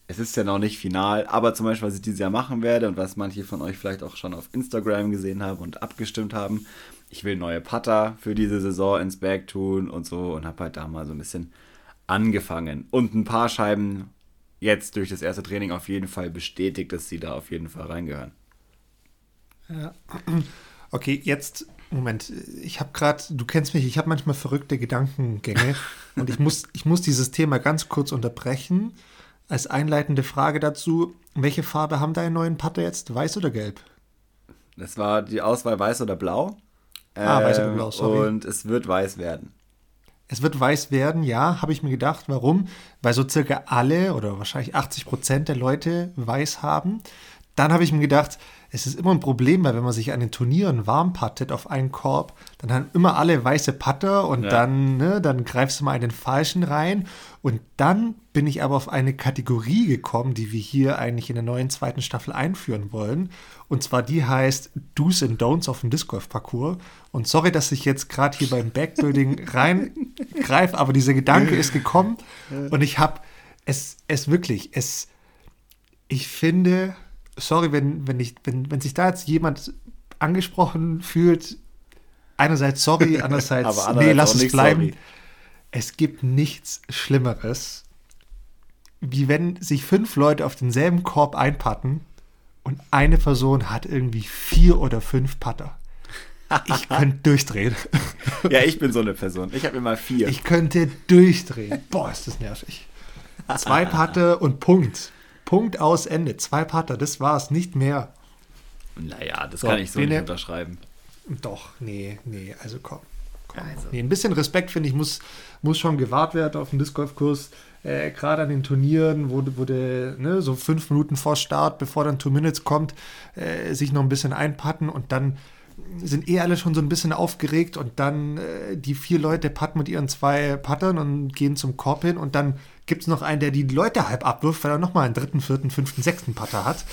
es ist ja noch nicht final, aber zum Beispiel, was ich dieses Jahr machen werde und was manche von euch vielleicht auch schon auf Instagram gesehen haben und abgestimmt haben, ich will neue Putter für diese Saison ins Bag tun und so und habe halt da mal so ein bisschen angefangen. Und ein paar Scheiben jetzt durch das erste Training auf jeden Fall bestätigt, dass sie da auf jeden Fall reingehören. Ja. (clears throat) Okay, jetzt Moment, ich habe gerade, du kennst mich, ich habe manchmal verrückte Gedankengänge (laughs) und ich muss, ich muss dieses Thema ganz kurz unterbrechen. Als einleitende Frage dazu, welche Farbe haben deine neuen Patte jetzt? Weiß oder gelb? Das war die Auswahl weiß oder blau. Ah, weiß oder blau, ähm, sorry. Und es wird weiß werden. Es wird weiß werden, ja, habe ich mir gedacht. Warum? Weil so circa alle oder wahrscheinlich 80 Prozent der Leute weiß haben. Dann habe ich mir gedacht, es ist immer ein Problem, weil wenn man sich an den Turnieren warm pattet auf einen Korb, dann haben immer alle weiße Patter und ja. dann, ne, dann greifst du mal in den falschen rein. Und dann bin ich aber auf eine Kategorie gekommen, die wir hier eigentlich in der neuen zweiten Staffel einführen wollen. Und zwar die heißt Do's and Don'ts auf dem Disc Golf Parcours. Und sorry, dass ich jetzt gerade hier beim Backbuilding (laughs) reingreife, aber dieser Gedanke ist gekommen und ich habe es, es wirklich, es, ich finde, sorry, wenn, wenn, ich, wenn, wenn sich da jetzt jemand angesprochen fühlt, einerseits sorry, (laughs) andererseits, nee, lass es bleiben. Sorry. Es gibt nichts Schlimmeres, wie wenn sich fünf Leute auf denselben Korb einpatten und eine Person hat irgendwie vier oder fünf Patter. Ich (laughs) könnte durchdrehen. Ja, ich bin so eine Person. Ich habe immer vier. Ich könnte durchdrehen. Boah, ist das nervig. Zwei Patte und Punkt. Punkt aus Ende. Zwei Patte, das war's, nicht mehr. Naja, das So, kann ich so nicht unterschreiben. Doch, nee, nee, also komm. komm. Also. Nee, ein bisschen Respekt, finde ich, muss, muss schon gewahrt werden auf dem Disc Golf-Kurs. Äh, Gerade an den Turnieren, wo, wo du ne, so fünf Minuten vor Start, bevor dann Two Minutes kommt, äh, sich noch ein bisschen einpatten und dann sind eh alle schon so ein bisschen aufgeregt und dann äh, die vier Leute patten mit ihren zwei Pattern und gehen zum Korb hin und dann gibt es noch einen, der die Leute halb abwirft, weil er nochmal einen dritten, vierten, fünften, sechsten Patter hat.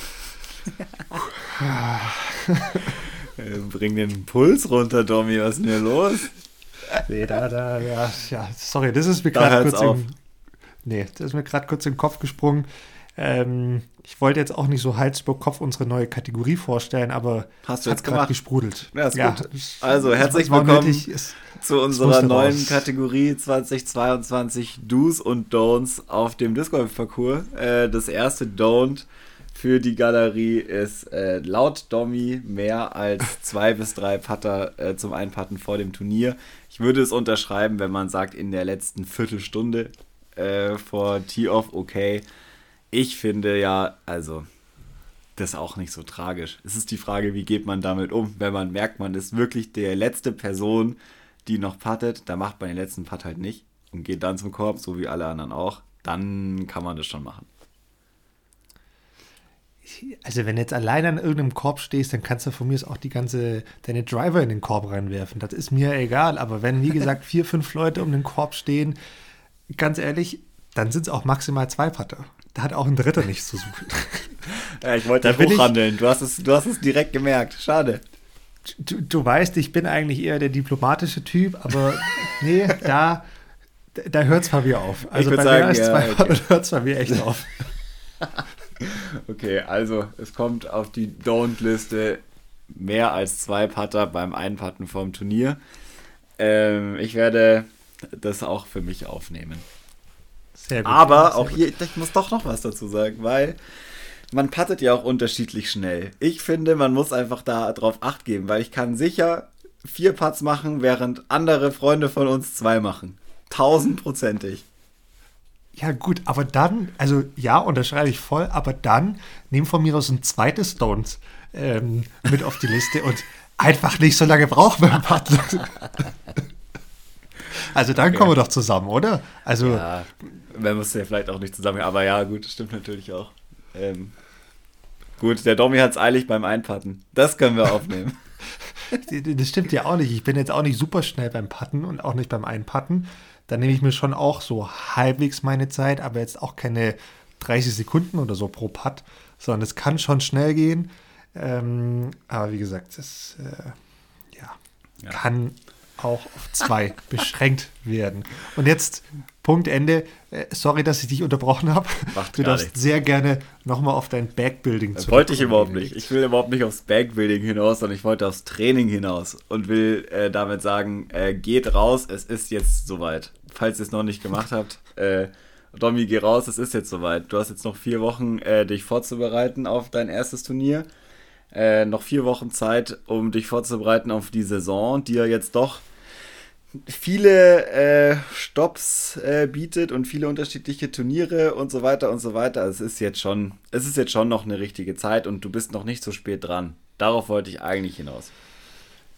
Äh, bring den Puls runter, Domi, was ist denn hier los? Nee, da, da, ja, ja, sorry, das ist mir gerade kurz im, nee, das ist mir gerade kurz in den Kopf gesprungen. Ähm, ich wollte jetzt auch nicht so Hals über Kopf unsere neue Kategorie vorstellen, aber Hast du hat jetzt gerade gesprudelt. Ja, ist gut. es- Also, herzlich willkommen. Zu unserer neuen raus. Kategorie 2022 Do's und Don'ts auf dem Disc Golf Parcours. Äh, das erste Don't für die Galerie ist äh, laut Domi mehr als (laughs) zwei bis drei Putter äh, zum Einpatten vor dem Turnier. Ich würde es unterschreiben, wenn man sagt, in der letzten Viertelstunde äh, vor Tee-Off, okay. Ich finde ja, also, das ist auch nicht so tragisch. Es ist die Frage, wie geht man damit um, wenn man merkt, man ist wirklich der letzte Person, die noch puttet, da macht man den letzten Putt halt nicht und geht dann zum Korb, so wie alle anderen auch, dann kann man das schon machen. Also wenn du jetzt alleine an irgendeinem Korb stehst, dann kannst du von mir aus auch die ganze, deine Driver in den Korb reinwerfen. Das ist mir egal. Aber wenn, wie gesagt, (laughs) vier, fünf Leute um den Korb stehen, ganz ehrlich, dann sind es auch maximal zwei Putter. Da hat auch ein Dritter nichts zu suchen. (laughs) Ja, ich wollte Da bin ich- hochhandeln. Du hast, es, du hast es direkt gemerkt. Schade. Du, du weißt, ich bin eigentlich eher der diplomatische Typ, aber (laughs) nee, da, da hört es bei mir auf. Also bei sagen, mehr als ja, zwei okay. Hört es bei mir echt auf. (laughs) Okay, also es kommt auf die Don't-Liste mehr als zwei Putter beim Einpatten vom Turnier. Ähm, ich werde das auch für mich aufnehmen. Sehr gut. Aber Sehr auch gut. hier, ich muss doch noch was dazu sagen, weil man pattet ja auch unterschiedlich schnell. Ich finde, man muss einfach da drauf acht geben, weil ich kann sicher vier Putts machen, während andere Freunde von uns zwei machen. Tausendprozentig. Ja, gut, aber dann, also ja, unterschreibe ich voll, aber dann nehmen von mir aus ein zweites Stones ähm, mit auf die Liste und einfach nicht so lange brauchen beim Partner. (laughs) Also dann Okay. kommen wir doch zusammen, oder? Also Ja, man muss ja vielleicht auch nicht zusammen, aber ja, gut, das stimmt natürlich auch. Ähm, gut, der Domi hat es eilig beim Einpatten. Das können wir aufnehmen. (laughs) das stimmt ja auch nicht. Ich bin jetzt auch nicht super schnell beim Patten und auch nicht beim Einpatten. Da nehme ich mir schon auch so halbwegs meine Zeit, aber jetzt auch keine 30 Sekunden oder so pro Putt, sondern es kann schon schnell gehen. Ähm, aber wie gesagt, das äh, ja, Ja. kann auch auf zwei (laughs) beschränkt werden. Und jetzt Punkt Ende. Äh, sorry, dass ich dich unterbrochen habe. Macht Du gar darfst nichts. sehr gerne nochmal auf dein Backbuilding Das wollte ich überhaupt nicht. Ich will überhaupt nicht aufs Backbuilding hinaus, sondern ich wollte aufs Training hinaus und will äh, damit sagen, äh, geht raus, es ist jetzt soweit. Falls ihr es noch nicht gemacht habt, äh, Domi, geh raus, es ist jetzt soweit. Du hast jetzt noch vier Wochen, äh, dich vorzubereiten auf dein erstes Turnier. Äh, noch vier Wochen Zeit, um dich vorzubereiten auf die Saison, die ja jetzt doch viele äh, Stops äh, bietet und viele unterschiedliche Turniere und so weiter und so weiter. Also es ist jetzt schon, es ist jetzt schon noch eine richtige Zeit und du bist noch nicht so spät dran. Darauf wollte ich eigentlich hinaus.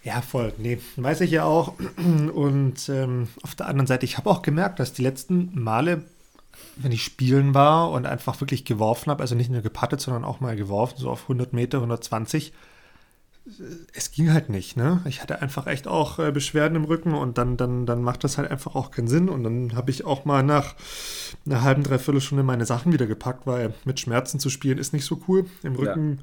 Ja, voll. Nee, weiß ich ja auch. Und ähm, auf der anderen Seite, ich habe auch gemerkt, dass die letzten Male, wenn ich spielen war und einfach wirklich geworfen habe, also nicht nur gepattet, sondern auch mal geworfen, so auf 100 Meter, 120, äh, es ging halt nicht, ne? Ich hatte einfach echt auch äh, Beschwerden im Rücken und dann, dann, dann macht das halt einfach auch keinen Sinn. Und dann habe ich auch mal nach einer halben, dreiviertel Stunde meine Sachen wieder gepackt, weil mit Schmerzen zu spielen ist nicht so cool. Im Ja. Rücken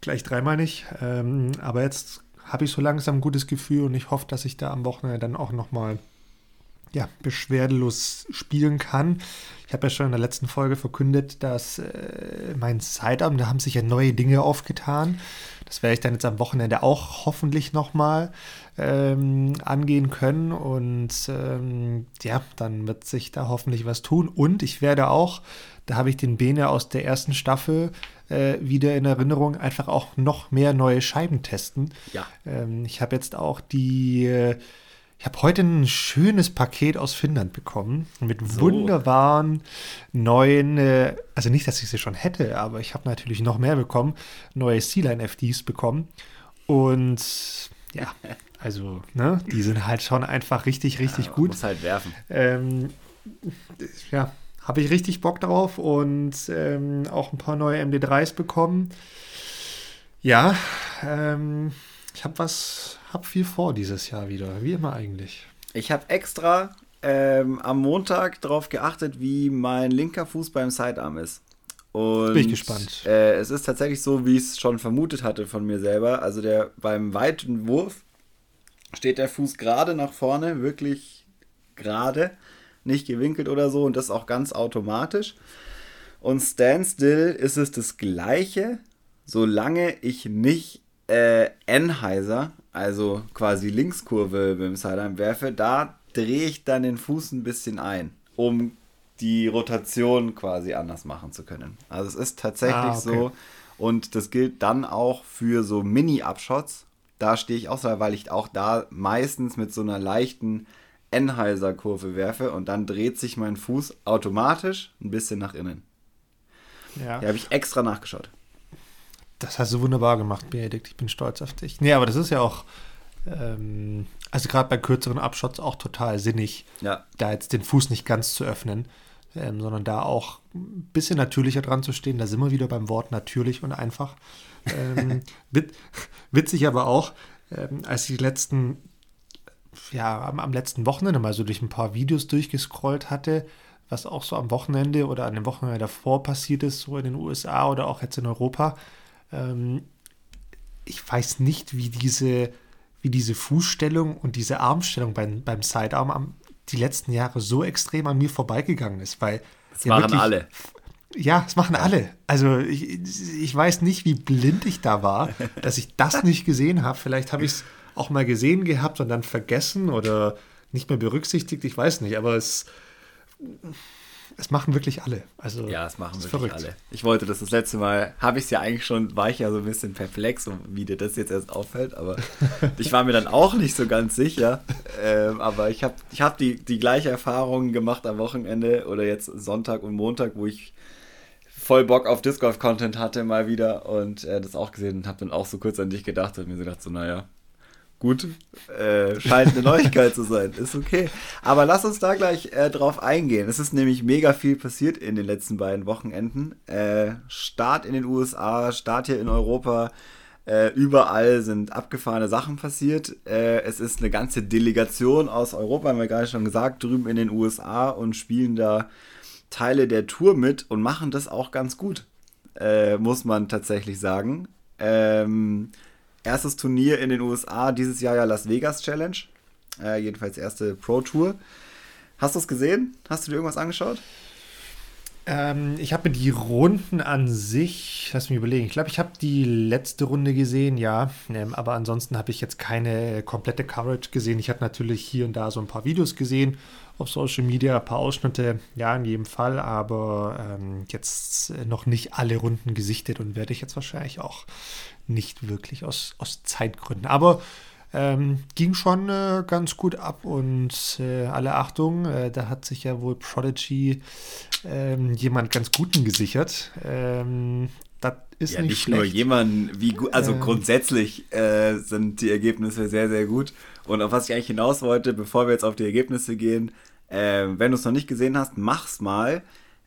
gleich dreimal nicht. Ähm, aber jetzt habe ich so langsam ein gutes Gefühl und ich hoffe, dass ich da am Wochenende dann auch nochmal ja, beschwerdelos spielen kann. Ich habe ja schon in der letzten Folge verkündet, dass äh, mein Sidearm, da haben sich ja neue Dinge aufgetan. Das werde ich dann jetzt am Wochenende auch hoffentlich nochmal ähm, angehen können. Und ähm, ja, dann wird sich da hoffentlich was tun. Und ich werde auch, da habe ich den Bene aus der ersten Staffel äh, wieder in Erinnerung, einfach auch noch mehr neue Scheiben testen. Ja. Ähm, ich habe jetzt auch die, äh, ich habe heute ein schönes Paket aus Finnland bekommen mit so. wunderbaren neuen, äh, also nicht, dass ich sie schon hätte, aber ich habe natürlich noch mehr bekommen, neue Sea-Line-FDs bekommen. Und ja, (laughs) also, ne, die sind halt schon einfach richtig, richtig ja, gut. Muss halt werfen. Ähm, ja, habe ich richtig Bock drauf und ähm, auch ein paar neue MD3s bekommen. Ja, ähm, ich habe was, habe viel vor dieses Jahr wieder, wie immer eigentlich. Ich habe extra ähm, am Montag darauf geachtet, wie mein linker Fuß beim Sidearm ist. Und, Bin ich gespannt. Äh, es ist tatsächlich so, wie ich es schon vermutet hatte von mir selber. Also der beim weiten Wurf steht der Fuß gerade nach vorne, wirklich gerade nicht gewinkelt oder so und das auch ganz automatisch. Und Standstill ist es das gleiche, solange ich nicht äh, Enheiser, also quasi Linkskurve beim Sidearm werfe, da drehe ich dann den Fuß ein bisschen ein, um die Rotation quasi anders machen zu können. Also es ist tatsächlich ah, okay. so und das gilt dann auch für so Mini-Upshots. Da stehe ich auch so, weil ich auch da meistens mit so einer leichten Enheiser-Kurve werfe und dann dreht sich mein Fuß automatisch ein bisschen nach innen. Ja. Da habe ich extra nachgeschaut. Das hast du wunderbar gemacht, Benedikt. Ich bin stolz auf dich. Nee, aber das ist ja auch, ähm, also gerade bei kürzeren Abshots auch total sinnig, ja. da jetzt den Fuß nicht ganz zu öffnen, ähm, sondern da auch ein bisschen natürlicher dran zu stehen. Da sind wir wieder beim Wort natürlich und einfach. Ähm, (laughs) wit witzig aber auch, ähm, als ich die letzten ja, am, am, letzten Wochenende mal so durch ein paar Videos durchgescrollt hatte, was auch so am Wochenende oder an dem Wochenende davor passiert ist, so in den USA oder auch jetzt in Europa. Ähm, ich weiß nicht, wie diese, wie diese Fußstellung und diese Armstellung beim, beim Sidearm am, die letzten Jahre so extrem an mir vorbeigegangen ist, weil. Das ja machen wirklich, alle. Ja, das machen alle. Also ich, ich weiß nicht, wie blind ich da war, (laughs) dass ich das nicht gesehen habe. Vielleicht habe ich es auch mal gesehen gehabt und dann vergessen oder nicht mehr berücksichtigt. Ich weiß nicht, aber es, es machen wirklich alle. Also, ja, es machen wirklich verrückt. alle. Ich wollte das das letzte Mal, habe ich es ja eigentlich schon, war ich ja so ein bisschen perplex, wie dir das jetzt erst auffällt, aber (laughs) ich war mir dann auch nicht so ganz sicher. Ähm, aber ich habe ich hab die, die gleiche Erfahrung gemacht am Wochenende oder jetzt Sonntag und Montag, wo ich voll Bock auf Disc Golf Content hatte mal wieder und äh, das auch gesehen und habe dann auch so kurz an dich gedacht und mir so gedacht, so naja, Gut, äh, scheint eine Neuigkeit zu sein. Ist okay. Aber lass uns da gleich äh, drauf eingehen. Es ist nämlich mega viel passiert in den letzten beiden Wochenenden. Äh, Start in den USA, Start hier in Europa. Äh, überall sind abgefahrene Sachen passiert. Äh, es ist eine ganze Delegation aus Europa, haben wir gerade schon gesagt, drüben in den USA und spielen da Teile der Tour mit und machen das auch ganz gut, äh, muss man tatsächlich sagen. Ähm, erstes Turnier in den USA, dieses Jahr ja Las Vegas Challenge. Äh, jedenfalls erste Pro Tour. Hast du es gesehen? Hast du dir irgendwas angeschaut? Ähm, ich habe mir die Runden an sich, lass mich überlegen, ich glaube, ich habe die letzte Runde gesehen, ja. Ähm, aber ansonsten habe ich jetzt keine komplette Coverage gesehen. Ich habe natürlich hier und da so ein paar Videos gesehen auf Social Media, ein paar Ausschnitte, ja, in jedem Fall, aber ähm, jetzt noch nicht alle Runden gesichtet und werde ich jetzt wahrscheinlich auch nicht wirklich aus, aus Zeitgründen. Aber ähm, ging schon äh, ganz gut ab und äh, alle Achtung, äh, da hat sich ja wohl Prodigy ähm, jemand ganz Guten gesichert. Ähm, das ist ja, nicht, nicht nur jemand, wie gut, also ähm. grundsätzlich äh, sind die Ergebnisse sehr, sehr gut. Und auf was ich eigentlich hinaus wollte, bevor wir jetzt auf die Ergebnisse gehen, äh, wenn du es noch nicht gesehen hast, mach's mal.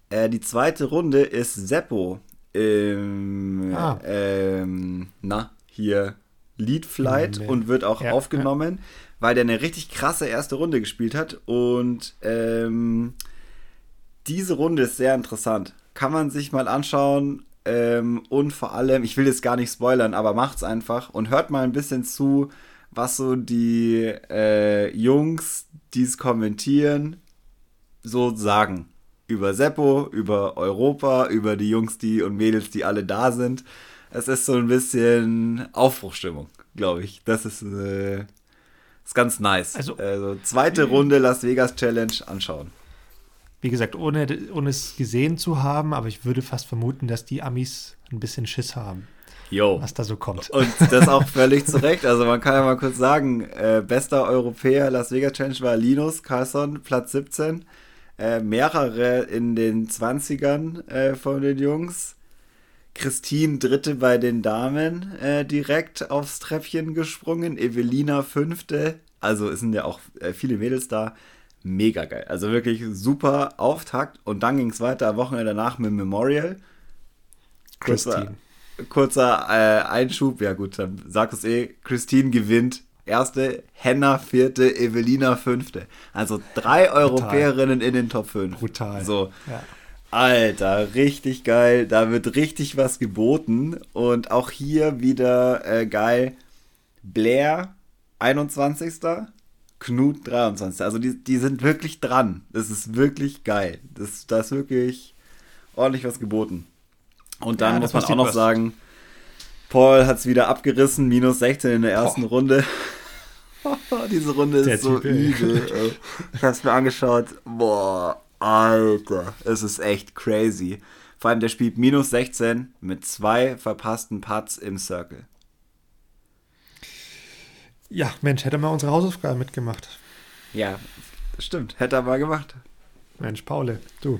Äh, die zweite Runde ist Seppo im, ah. ähm, na, hier Lead Flight nee. und wird auch ja, aufgenommen, ja. weil der eine richtig krasse erste Runde gespielt hat. Und ähm, diese Runde ist sehr interessant. Kann man sich mal anschauen. Ähm, und vor allem, ich will jetzt gar nicht spoilern, aber macht's einfach und hört mal ein bisschen zu, was so die äh, Jungs, die es kommentieren, so sagen über Seppo, über Europa, über die Jungs, die und Mädels, die alle da sind. Es ist so ein bisschen Aufbruchstimmung, glaube ich. Das ist, äh, ist ganz nice. Also, also zweite Runde Las Vegas Challenge anschauen. Wie gesagt, ohne, ohne es gesehen zu haben, aber ich würde fast vermuten, dass die Amis ein bisschen Schiss haben. Jo. was da so kommt. Und das auch (laughs) völlig zu Recht. Also man kann ja mal kurz sagen, äh, bester Europäer Las Vegas Challenge war Linus Carlson, Platz 17. Äh, mehrere in den 20ern äh, von den Jungs. Christine Dritte bei den Damen äh, direkt aufs Treppchen gesprungen. Evelina Fünfte. Also es sind ja auch äh, viele Mädels da. Mega geil. Also wirklich super Auftakt. Und dann ging es weiter am Wochenende danach mit Memorial. Kurzer, Christine. kurzer äh, Einschub. Ja gut, dann sag es eh. Christine gewinnt. Erste, Henna vierte, Evelina fünfte. Also drei Europäerinnen in den Top 5. Brutal. So. Ja. Alter, richtig geil. Da wird richtig was geboten. Und auch hier wieder äh, geil. Blair, 21. Knut, 23. Also die, die sind wirklich dran. Das ist wirklich geil. Das, da ist wirklich ordentlich was geboten. Und dann Ja, muss man auch noch was. sagen, Paul hat es wieder abgerissen, minus 16 in der ersten Runde. (laughs) Diese Runde Der ist so Typ, ey. übel. (laughs) Ich hab's mir angeschaut. Boah, Alter. Es ist echt crazy. Vor allem, der spielt minus 16 mit zwei verpassten Putts im Circle. ja, Mensch, hätte mal unsere Hausaufgaben mitgemacht. Ja, stimmt. Hätte er mal gemacht. Mensch, Paule, du.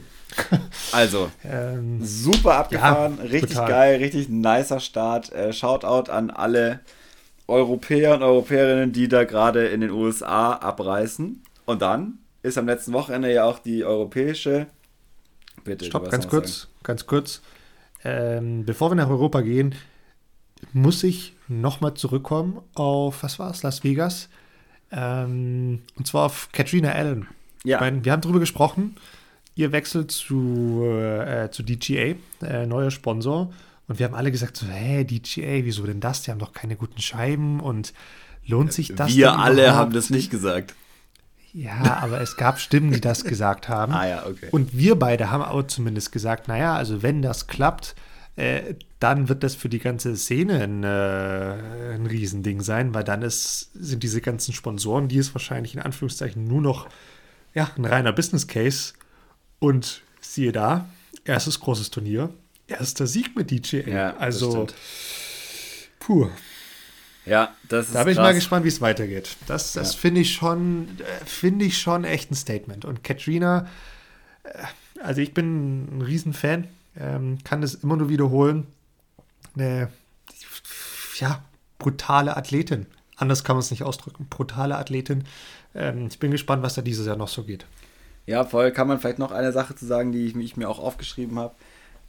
(laughs) Also, Ähm, super abgefahren. Ja, richtig total. geil, richtig nicer Start. Äh, Shoutout an alle Europäer und Europäerinnen, die da gerade in den USA abreißen. Und dann ist am letzten Wochenende ja auch die europäische. Bitte, Stopp, ganz kurz, ganz kurz. Ähm, bevor wir nach Europa gehen, muss ich nochmal zurückkommen auf, was war es, Las Vegas? Ähm, und zwar auf Katrina Allen. Ja. Ich meine, wir haben darüber gesprochen. Ihr wechselt zu, äh, zu DGA, äh, neuer Sponsor. Und wir haben alle gesagt, so, hey, DGA, wieso denn das? Die haben doch keine guten Scheiben und lohnt sich das Wir alle überhaupt? haben das nicht gesagt. Ja, aber es gab Stimmen, die das gesagt haben. (laughs) Ah ja, okay. Und wir beide haben auch zumindest gesagt, naja, also wenn das klappt, äh, dann wird das für die ganze Szene ein, äh, ein Riesending sein, weil dann ist, sind diese ganzen Sponsoren, die ist wahrscheinlich in Anführungszeichen nur noch ja, ein reiner Business Case. Und siehe da, erstes großes Turnier, erster Sieg mit DJ. Ja, also, puh, Ja, das ist da bin ich krass. mal gespannt, wie es weitergeht. Das, das Ja. finde ich schon, äh, finde ich schon echt ein Statement. Und Katrina, äh, also ich bin ein Riesenfan, ähm, kann das immer nur wiederholen. Eine, ja, brutale Athletin. Anders kann man es nicht ausdrücken. Brutale Athletin. Ähm, ich bin gespannt, was da dieses Jahr noch so geht. Ja, voll. Kann man vielleicht noch eine Sache zu sagen, die ich, ich mir auch aufgeschrieben habe.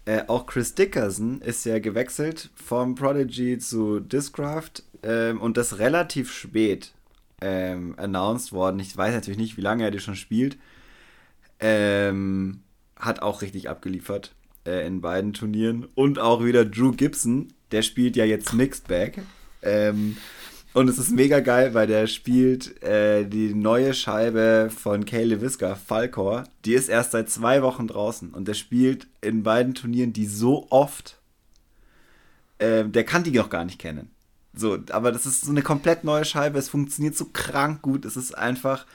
Äh, auch Chris Dickerson ist ja gewechselt vom Prodigy zu Discraft ähm, und das relativ spät ähm, announced worden. Ich weiß natürlich nicht, wie lange er die schon spielt. Ähm, hat auch richtig abgeliefert äh, in beiden Turnieren. Und auch wieder Drew Gibson, der spielt ja jetzt Mixed Bag. Ähm, und es ist mega geil, weil der spielt äh, die neue Scheibe von Kay Lewiska, Falcor. Die ist erst seit zwei Wochen draußen. Und der spielt in beiden Turnieren die so oft. Ähm, der kann die noch gar nicht kennen. So, aber das ist so eine komplett neue Scheibe. Es funktioniert so krank gut. Es ist einfach.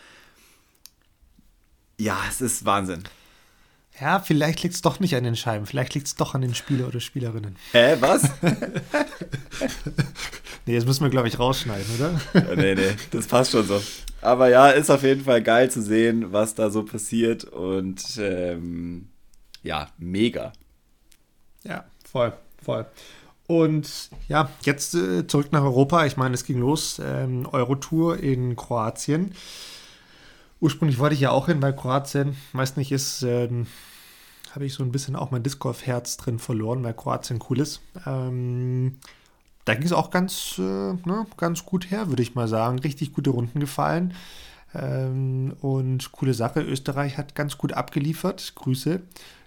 Ja, es ist Wahnsinn. Ja, vielleicht liegt es doch nicht an den Scheiben. Vielleicht liegt es doch an den Spieler oder Spielerinnen. Hä, was? (laughs) Nee, das müssen wir, glaube ich, rausschneiden, oder? Ja, nee, nee, das passt schon so. Aber ja, ist auf jeden Fall geil zu sehen, was da so passiert und ähm, ja, mega. Ja, voll, voll. Und ja, jetzt äh, zurück nach Europa. Ich meine, es ging los, ähm, Eurotour in Kroatien. Ursprünglich wollte ich ja auch hin, weil Kroatien, weiß nicht, ist, ähm, habe ich so ein bisschen auch mein Disc-Golf-Herz drin verloren, weil Kroatien cool ist. Ähm, da ging es auch ganz, äh, ne, ganz gut her, würde ich mal sagen. Richtig gute Runden gefallen. Ähm, und coole Sache, Österreich hat ganz gut abgeliefert. Grüße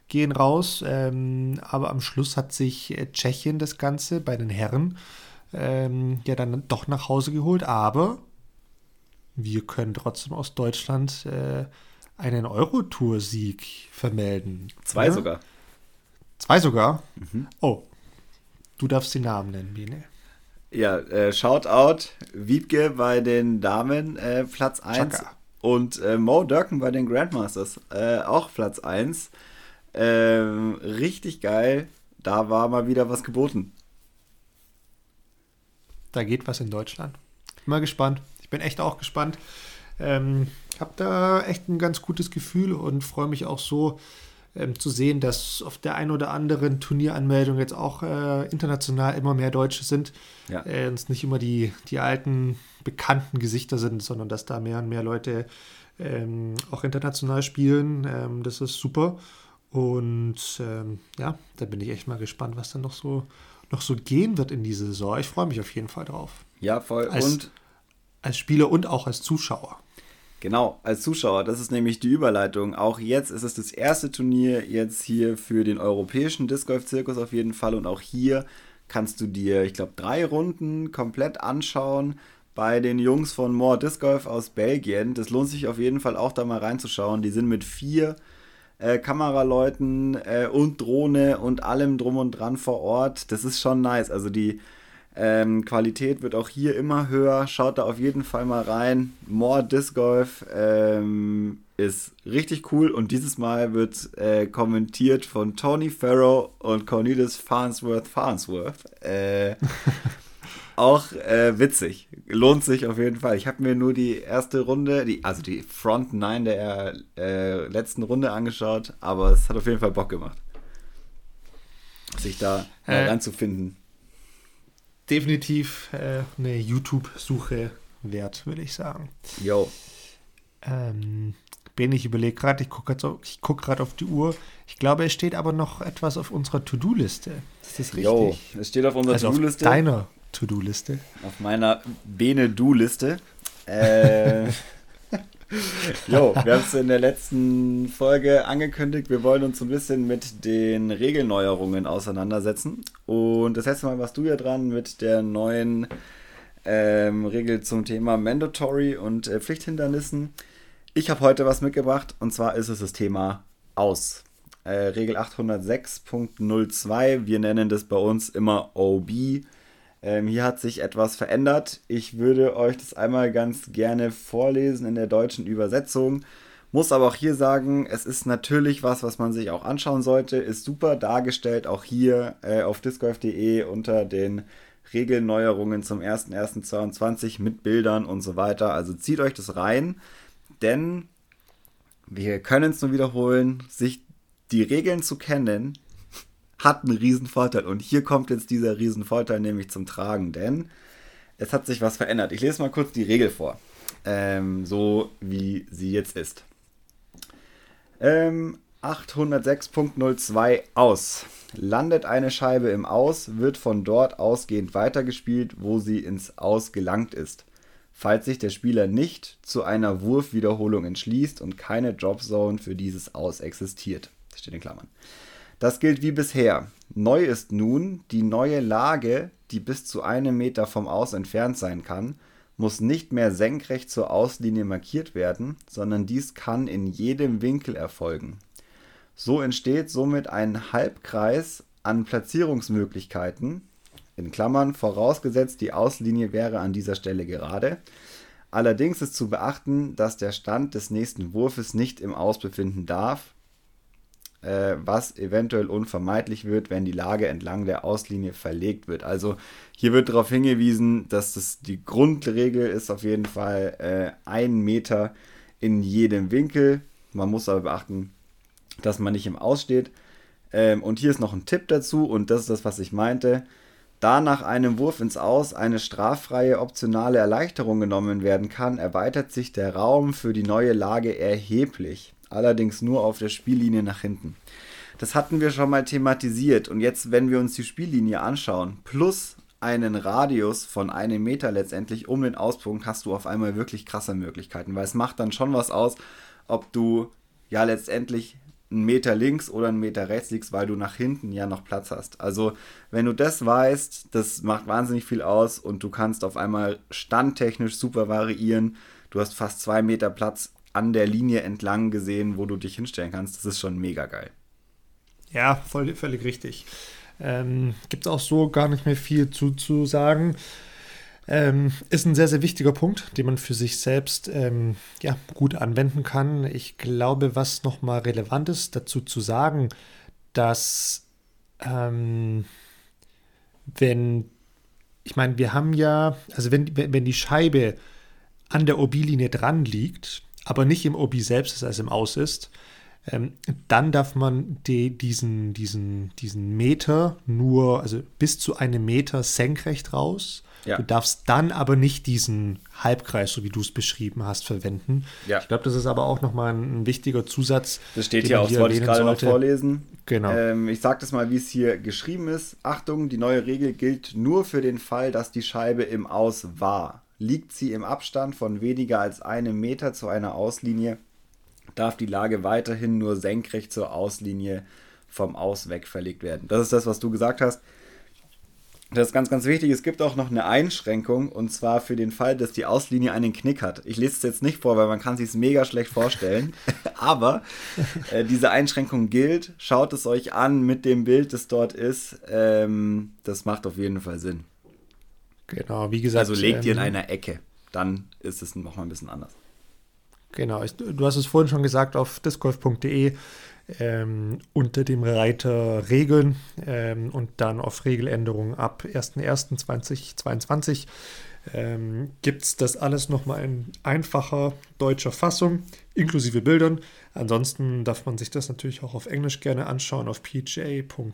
gehen raus. Ähm, aber am Schluss hat sich äh, Tschechien das Ganze bei den Herren ähm, ja dann doch nach Hause geholt. Aber wir können trotzdem aus Deutschland äh, einen Eurotour-Sieg vermelden. Zwei Ja? sogar. Zwei sogar? Mhm. Oh, du darfst die Namen nennen, Bene. Ja, äh, Shoutout, Wiebke bei den Damen, äh, Platz 1. Chaka. Und äh, Mo Durkin bei den Grandmasters, äh, auch Platz 1. Ähm, richtig geil. Da war mal wieder was geboten. da geht was in Deutschland. Mal gespannt. Ich bin echt auch gespannt. Ähm, habe da echt ein ganz gutes Gefühl und freue mich auch so ähm, zu sehen, dass auf der einen oder anderen Turnieranmeldung jetzt auch äh, international immer mehr Deutsche sind. Ja. Äh, es nicht immer die, die alten bekannten Gesichter sind, sondern dass da mehr und mehr Leute ähm, auch international spielen. Ähm, das ist super. Und ähm, ja, da bin ich echt mal gespannt, was dann noch so, noch so gehen wird in diese Saison. Ich freue mich auf jeden Fall drauf. Ja, voll. Als, und als Spieler und auch als Zuschauer. Genau, als Zuschauer, das ist nämlich die Überleitung. Auch jetzt ist es das erste Turnier jetzt hier für den europäischen Disc Golf Zirkus auf jeden Fall und auch hier kannst du dir, ich glaube, drei Runden komplett anschauen bei den Jungs von More Disc Golf aus Belgien. Das lohnt sich auf jeden Fall auch da mal reinzuschauen. Die sind mit vier äh, Kameraleuten äh, und Drohne und allem drum und dran vor Ort. Das ist schon nice. Also die ähm, Qualität wird auch hier immer höher. Schaut da auf jeden Fall mal rein. More Disc Golf ähm, ist richtig cool und dieses Mal wird äh, kommentiert von Tony Farrow und Cornelius Farnsworth Farnsworth. Äh, (laughs) auch äh, witzig. Lohnt sich auf jeden Fall. Ich habe mir nur die erste Runde, die, also die Front 9 der äh, letzten Runde angeschaut, aber es hat auf jeden Fall Bock gemacht. Sich da äh, reinzufinden definitiv äh, eine YouTube-Suche wert, würde ich sagen. Jo. Ähm, Ben, ich überlege gerade, ich gucke guck gerade auf die Uhr. Ich glaube, es steht aber noch etwas auf unserer To-Do-Liste. Ist das richtig? Jo, es steht auf unserer also To-Do-Liste. Auf deiner To-Do-Liste. Auf meiner Bene-Do-Liste. Äh, (laughs) (laughs) Jo, wir haben es in der letzten Folge angekündigt. Wir wollen uns ein bisschen mit den Regelneuerungen auseinandersetzen. Und das letzte Mal warst du ja dran mit der neuen ähm, Regel zum Thema Mandatory und äh, Pflichthindernissen. Ich habe heute was mitgebracht und zwar ist es das Thema Aus. Äh, Regel 806.02. Wir nennen das bei uns immer OB ähm, hier hat sich etwas verändert. Ich würde euch das einmal ganz gerne vorlesen in der deutschen Übersetzung. Muss aber auch hier sagen, es ist natürlich was, was man sich auch anschauen sollte. Ist super dargestellt, auch hier äh, auf discgolf.de unter den Regelneuerungen zum 01.01.22 mit Bildern und so weiter. Also zieht euch das rein, denn wir können es nur wiederholen, sich die Regeln zu kennen, hat einen riesen Vorteil. Und hier kommt jetzt dieser riesen Vorteil nämlich zum Tragen, denn es hat sich was verändert. Ich lese mal kurz die Regel vor, ähm, so wie sie jetzt ist. Ähm, 806.02 aus. Landet eine Scheibe im Aus, wird von dort ausgehend weitergespielt, wo sie ins Aus gelangt ist. Falls sich der Spieler nicht zu einer Wurfwiederholung entschließt und keine Dropzone für dieses Aus existiert. Das steht in Klammern. Das gilt wie bisher. Neu ist nun, die neue Lage, die bis zu einem Meter vom Aus entfernt sein kann, muss nicht mehr senkrecht zur Auslinie markiert werden, sondern dies kann in jedem Winkel erfolgen. So entsteht somit ein Halbkreis an Platzierungsmöglichkeiten, in Klammern vorausgesetzt die Auslinie wäre an dieser Stelle gerade. Allerdings ist zu beachten, dass der Stand des nächsten Wurfes nicht im Aus befinden darf, äh, was eventuell unvermeidlich wird, wenn die Lage entlang der Auslinie verlegt wird. Also hier wird darauf hingewiesen, dass das die Grundregel ist auf jeden Fall äh, ein Meter in jedem Winkel. Man muss aber beachten, dass man nicht im Aus steht. Ähm, und hier ist noch ein Tipp dazu und das ist das, was ich meinte. Da nach einem Wurf ins Aus eine straffreie optionale Erleichterung genommen werden kann, erweitert sich der Raum für die neue Lage erheblich allerdings nur auf der Spiellinie nach hinten. Das hatten wir schon mal thematisiert und jetzt, wenn wir uns die Spiellinie anschauen, plus einen Radius von einem Meter letztendlich um den Auspunkt, hast du auf einmal wirklich krasse Möglichkeiten, weil es macht dann schon was aus, ob du ja letztendlich einen Meter links oder einen Meter rechts liegst, weil du nach hinten ja noch Platz hast. Also wenn du das weißt, das macht wahnsinnig viel aus und du kannst auf einmal standtechnisch super variieren. Du hast fast zwei Meter Platz an der Linie entlang gesehen, wo du dich hinstellen kannst. Das ist schon mega geil. Ja, voll, völlig richtig. Ähm, Gibt es auch so gar nicht mehr viel zu, zu sagen. Ähm, ist ein sehr, sehr wichtiger Punkt, den man für sich selbst ähm, ja, gut anwenden kann. Ich glaube, was nochmal relevant ist, dazu zu sagen, dass ähm, wenn ich meine, wir haben ja, also wenn, wenn die Scheibe an der OB-Linie dran liegt, aber nicht im OB selbst ist, als im Aus ist, ähm, dann darf man die, diesen, diesen, diesen Meter nur, also bis zu einem Meter senkrecht raus. Ja. Du darfst dann aber nicht diesen Halbkreis, so wie du es beschrieben hast, verwenden. Ja. Ich glaube, das ist aber auch nochmal ein, ein wichtiger Zusatz. Das steht hier auch, das wollte ich gerade noch vorlesen. Genau. Ähm, ich sage das mal, wie es hier geschrieben ist. Achtung, die neue Regel gilt nur für den Fall, dass die Scheibe im Aus war. Liegt sie im Abstand von weniger als einem Meter zu einer Auslinie, darf die Lage weiterhin nur senkrecht zur Auslinie vom Aus weg verlegt werden. Das ist das, was du gesagt hast. Das ist ganz, ganz wichtig. Es gibt auch noch eine Einschränkung und zwar für den Fall, dass die Auslinie einen Knick hat. Ich lese es jetzt nicht vor, weil man kann sich es mega schlecht vorstellen. (laughs) Aber äh, diese Einschränkung gilt. Schaut es euch an mit dem Bild, das dort ist. Ähm, das macht auf jeden Fall Sinn. Genau, wie gesagt. Also legt ihr in ähm, einer Ecke. Dann ist es noch mal ein bisschen anders. Genau, ich, du hast es vorhin schon gesagt auf discgolf.de ähm, unter dem Reiter Regeln ähm, und dann auf Regeländerungen ab 01.01.2022 ähm, gibt es das alles nochmal in einfacher deutscher Fassung, inklusive Bildern. Ansonsten darf man sich das natürlich auch auf Englisch gerne anschauen auf pga.com.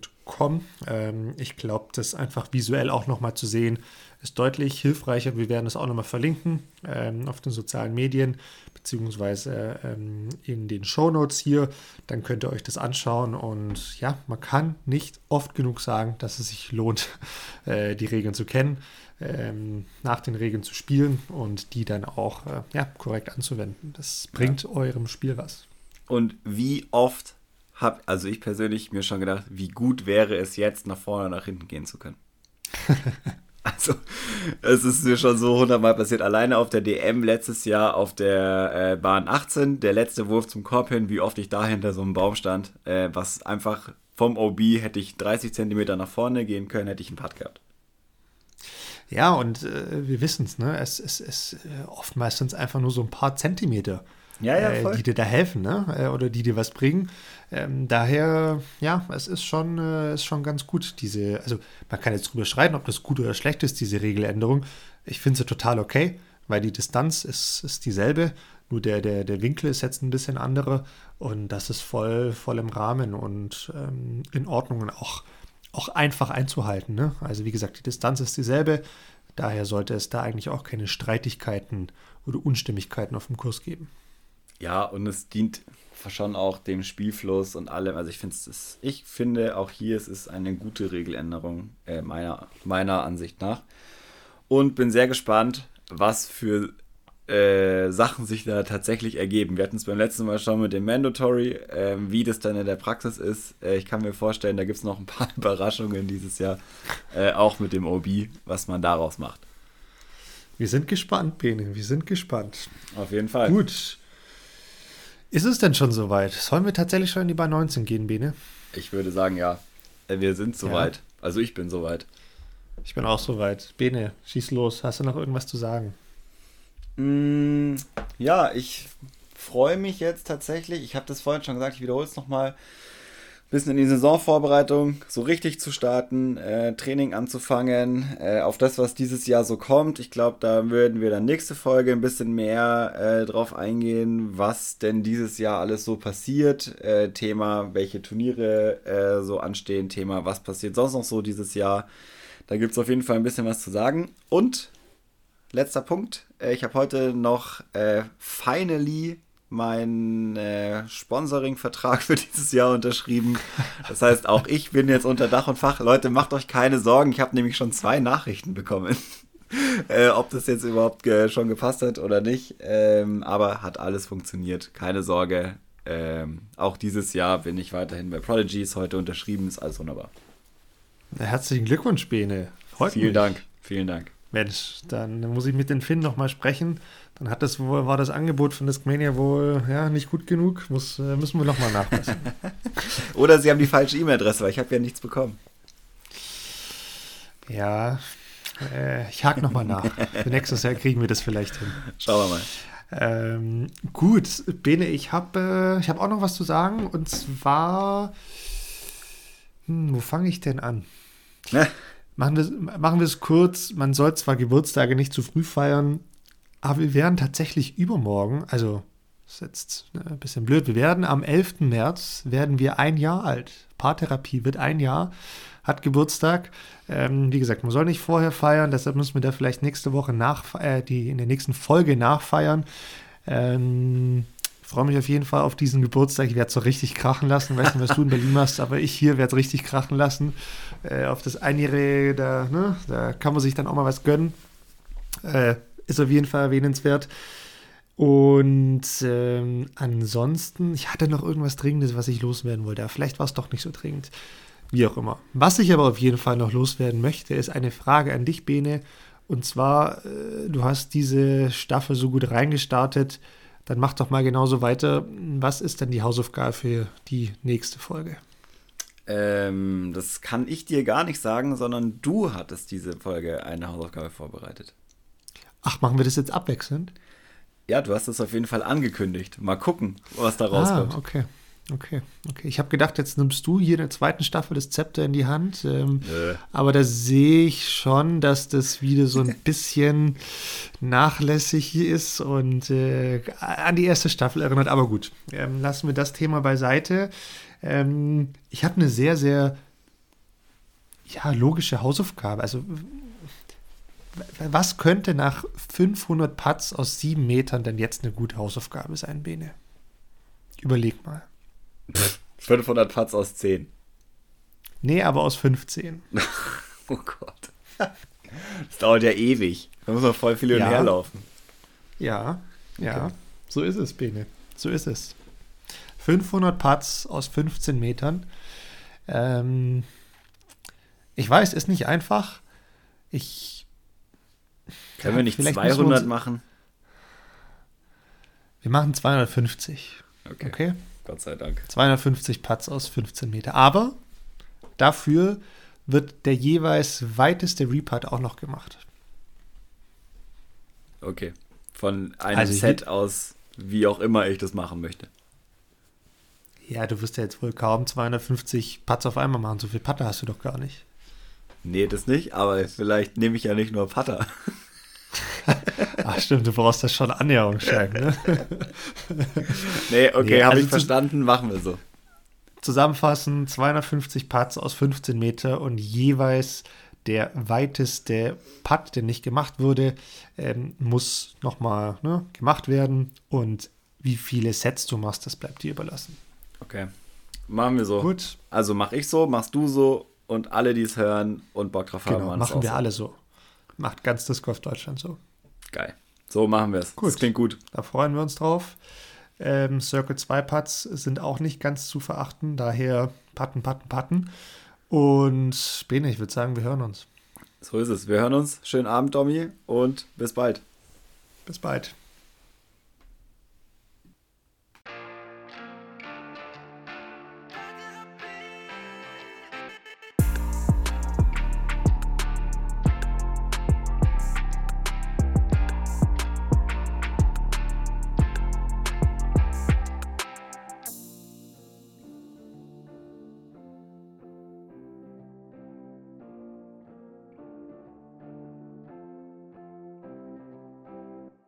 Ähm, ich glaube, das einfach visuell auch nochmal zu sehen, ist deutlich hilfreicher. Wir werden es auch nochmal verlinken ähm, auf den sozialen Medien beziehungsweise ähm, in den Show Notes hier. Dann könnt ihr euch das anschauen und ja, man kann nicht oft genug sagen, dass es sich lohnt, (laughs) äh, die Regeln zu kennen, ähm, nach den Regeln zu spielen und die dann auch äh, ja, korrekt anzuwenden. Das bringt ja. eurem Spiel was. Und wie oft habe also ich persönlich mir schon gedacht, wie gut wäre es jetzt nach vorne nach hinten gehen zu können. (laughs) Also, es ist mir schon so hundertmal passiert. Alleine auf der DM letztes Jahr auf der äh, Bahn 18, der letzte Wurf zum Korb hin, wie oft ich da hinter so einem Baum stand, äh, was einfach vom OB hätte ich 30 Zentimeter nach vorne gehen können, hätte ich einen Putt gehabt. Ja, und äh, wir wissen es, ne? Es ist äh, oftmals sind es einfach nur so ein paar Zentimeter ja, ja, äh, die dir da helfen, ne? Äh, oder die dir was bringen. Ähm, daher, ja, es ist schon, äh, ist schon ganz gut, diese, also man kann jetzt drüber streiten, ob das gut oder schlecht ist, diese Regeländerung. Ich finde sie total okay, weil die Distanz ist, ist dieselbe, nur der, der, der Winkel ist jetzt ein bisschen anderer und das ist voll, voll im Rahmen und ähm, in Ordnung und auch, auch einfach einzuhalten. Ne? Also wie gesagt, die Distanz ist dieselbe, daher sollte es da eigentlich auch keine Streitigkeiten oder Unstimmigkeiten auf dem Kurs geben. Ja, und es dient schon auch dem Spielfluss und allem. Also ich finde es, ich finde auch hier es ist eine gute Regeländerung äh, meiner, meiner Ansicht nach. Und bin sehr gespannt, was für äh, Sachen sich da tatsächlich ergeben. Wir hatten es beim letzten Mal schon mit dem Mandatory, äh, wie das dann in der Praxis ist. Äh, ich kann mir vorstellen, da gibt es noch ein paar (laughs) Überraschungen dieses Jahr, äh, auch mit dem OB, was man daraus macht. Wir sind gespannt, Bene, wir sind gespannt. Auf jeden Fall. Gut. Ist es denn schon soweit? Sollen wir tatsächlich schon in die Bahn 19 gehen, Bene? Ich würde sagen, ja. Wir sind soweit. Ja. Also ich bin soweit. Ich bin auch soweit. Bene, schieß los. Hast du noch irgendwas zu sagen? Mm, ja, ich freue mich jetzt tatsächlich. Ich habe das vorhin schon gesagt, ich wiederhole es nochmal bisschen in die Saisonvorbereitung so richtig zu starten, äh, Training anzufangen, äh, auf das, was dieses Jahr so kommt. Ich glaube, da würden wir dann nächste Folge ein bisschen mehr äh, drauf eingehen, was denn dieses Jahr alles so passiert. Äh, Thema, welche Turniere äh, so anstehen, Thema, was passiert sonst noch so dieses Jahr. Da gibt es auf jeden Fall ein bisschen was zu sagen. Und letzter Punkt, äh, ich habe heute noch finally meinen äh, Sponsoring-Vertrag für dieses Jahr unterschrieben. Das heißt, auch ich bin jetzt unter Dach und Fach. Leute, macht euch keine Sorgen. Ich habe nämlich schon zwei Nachrichten bekommen. (laughs) äh, ob das jetzt überhaupt äh, schon gepasst hat oder nicht. Ähm, aber hat alles funktioniert. Keine Sorge. Ähm, auch dieses Jahr bin ich weiterhin bei Prodigy. Ist heute unterschrieben. Ist alles wunderbar. Herzlichen Glückwunsch, Bene. Freut Vielen mich. Dank. Vielen Dank. Mensch, dann muss ich mit den Finn nochmal sprechen. Dann hat das wohl, war das Angebot von Discmania wohl ja, nicht gut genug. Muss, äh, müssen wir nochmal nachmessen. (laughs) Oder sie haben die falsche E-Mail-Adresse, weil ich habe ja nichts bekommen. Ja, äh, ich hake nochmal nach. Für nächstes Jahr kriegen wir das vielleicht hin. Schauen wir mal. Ähm, gut, Bene, ich habe äh, hab auch noch was zu sagen. Und zwar, hm, wo fange ich denn an? Ne? machen wir, machen wir es kurz. Man soll zwar Geburtstage nicht zu früh feiern, aber wir werden tatsächlich übermorgen, also das ist jetzt ne, ein bisschen blöd, wir werden am 11. März, werden wir ein Jahr alt. Paartherapie wird ein Jahr, hat Geburtstag. Ähm, wie gesagt, man soll nicht vorher feiern, deshalb müssen wir da vielleicht nächste Woche nach, äh, die, in der nächsten Folge nachfeiern. Ähm, freue mich auf jeden Fall auf diesen Geburtstag. Ich werde es so richtig krachen lassen. Weiß nicht, was du in Berlin (laughs) machst, aber ich hier werde es richtig krachen lassen. Äh, auf das Einjährige, da, ne, da kann man sich dann auch mal was gönnen. Äh, ist auf jeden Fall erwähnenswert. Und ähm, ansonsten, ich hatte noch irgendwas Dringendes, was ich loswerden wollte. vielleicht war es doch nicht so dringend. Wie auch immer. Was ich aber auf jeden Fall noch loswerden möchte, ist eine Frage an dich, Bene. Und zwar, äh, du hast diese Staffel so gut reingestartet dann mach doch mal genauso weiter. Was ist denn die Hausaufgabe für die nächste Folge? Ähm, das kann ich dir gar nicht sagen, sondern du hattest diese Folge eine Hausaufgabe vorbereitet. Ach, machen wir das jetzt abwechselnd? Ja, du hast es auf jeden Fall angekündigt. Mal gucken, was da rauskommt. Ah, okay. Okay, okay. Ich habe gedacht, jetzt nimmst du hier in der zweiten Staffel das Zepter in die Hand. Ähm, aber da sehe ich schon, dass das wieder so ein (laughs) bisschen nachlässig ist und äh, an die erste Staffel erinnert. Aber gut, ähm, lassen wir das Thema beiseite. Ähm, ich habe eine sehr, sehr ja, logische Hausaufgabe. Also, was könnte nach 500 Putts aus sieben Metern denn jetzt eine gute Hausaufgabe sein, Bene? Überleg mal. 500 Putts aus 10. Nee, aber aus 15. (laughs) oh Gott. Das dauert ja ewig. Da muss man voll viel ja. herlaufen. Ja, ja. Okay. So ist es, Bene. So ist es. 500 Putts aus 15 Metern. Ähm, ich weiß, ist nicht einfach. Ich. Können ja, wir nicht 200 wir machen? Wir machen 250. Okay. okay? Gott sei Dank. 250 Putts aus 15 Meter. Aber dafür wird der jeweils weiteste Reputt auch noch gemacht. Okay. Von einem also Set aus, wie auch immer ich das machen möchte. Ja, du wirst ja jetzt wohl kaum 250 Putts auf einmal machen. So viel Putter hast du doch gar nicht. Nee, das nicht, aber vielleicht nehme ich ja nicht nur Putter. (laughs) (laughs) Ach stimmt, du brauchst das schon Annäherungsschein, ne? (laughs) nee, okay, nee, habe also ich verstanden, machen wir so. Zusammenfassen, 250 Putts aus 15 Meter und jeweils der weiteste Putt, der nicht gemacht wurde, ähm, muss nochmal ne, gemacht werden und wie viele Sets du machst, das bleibt dir überlassen. Okay, machen wir so. Gut. Also mach ich so, machst du so und alle, die es hören und Bock drauf genau, haben, machen wir so. alle so. Macht ganz Disc Golf Deutschland so. Geil. So machen wir es. Das klingt gut. Da freuen wir uns drauf. Ähm, Circle 2 Putts sind auch nicht ganz zu verachten, daher Patten, Patten, Patten. Und Bene, ich würde sagen, wir hören uns. So ist es. Wir hören uns. Schönen Abend, Domi, und bis bald. Bis bald.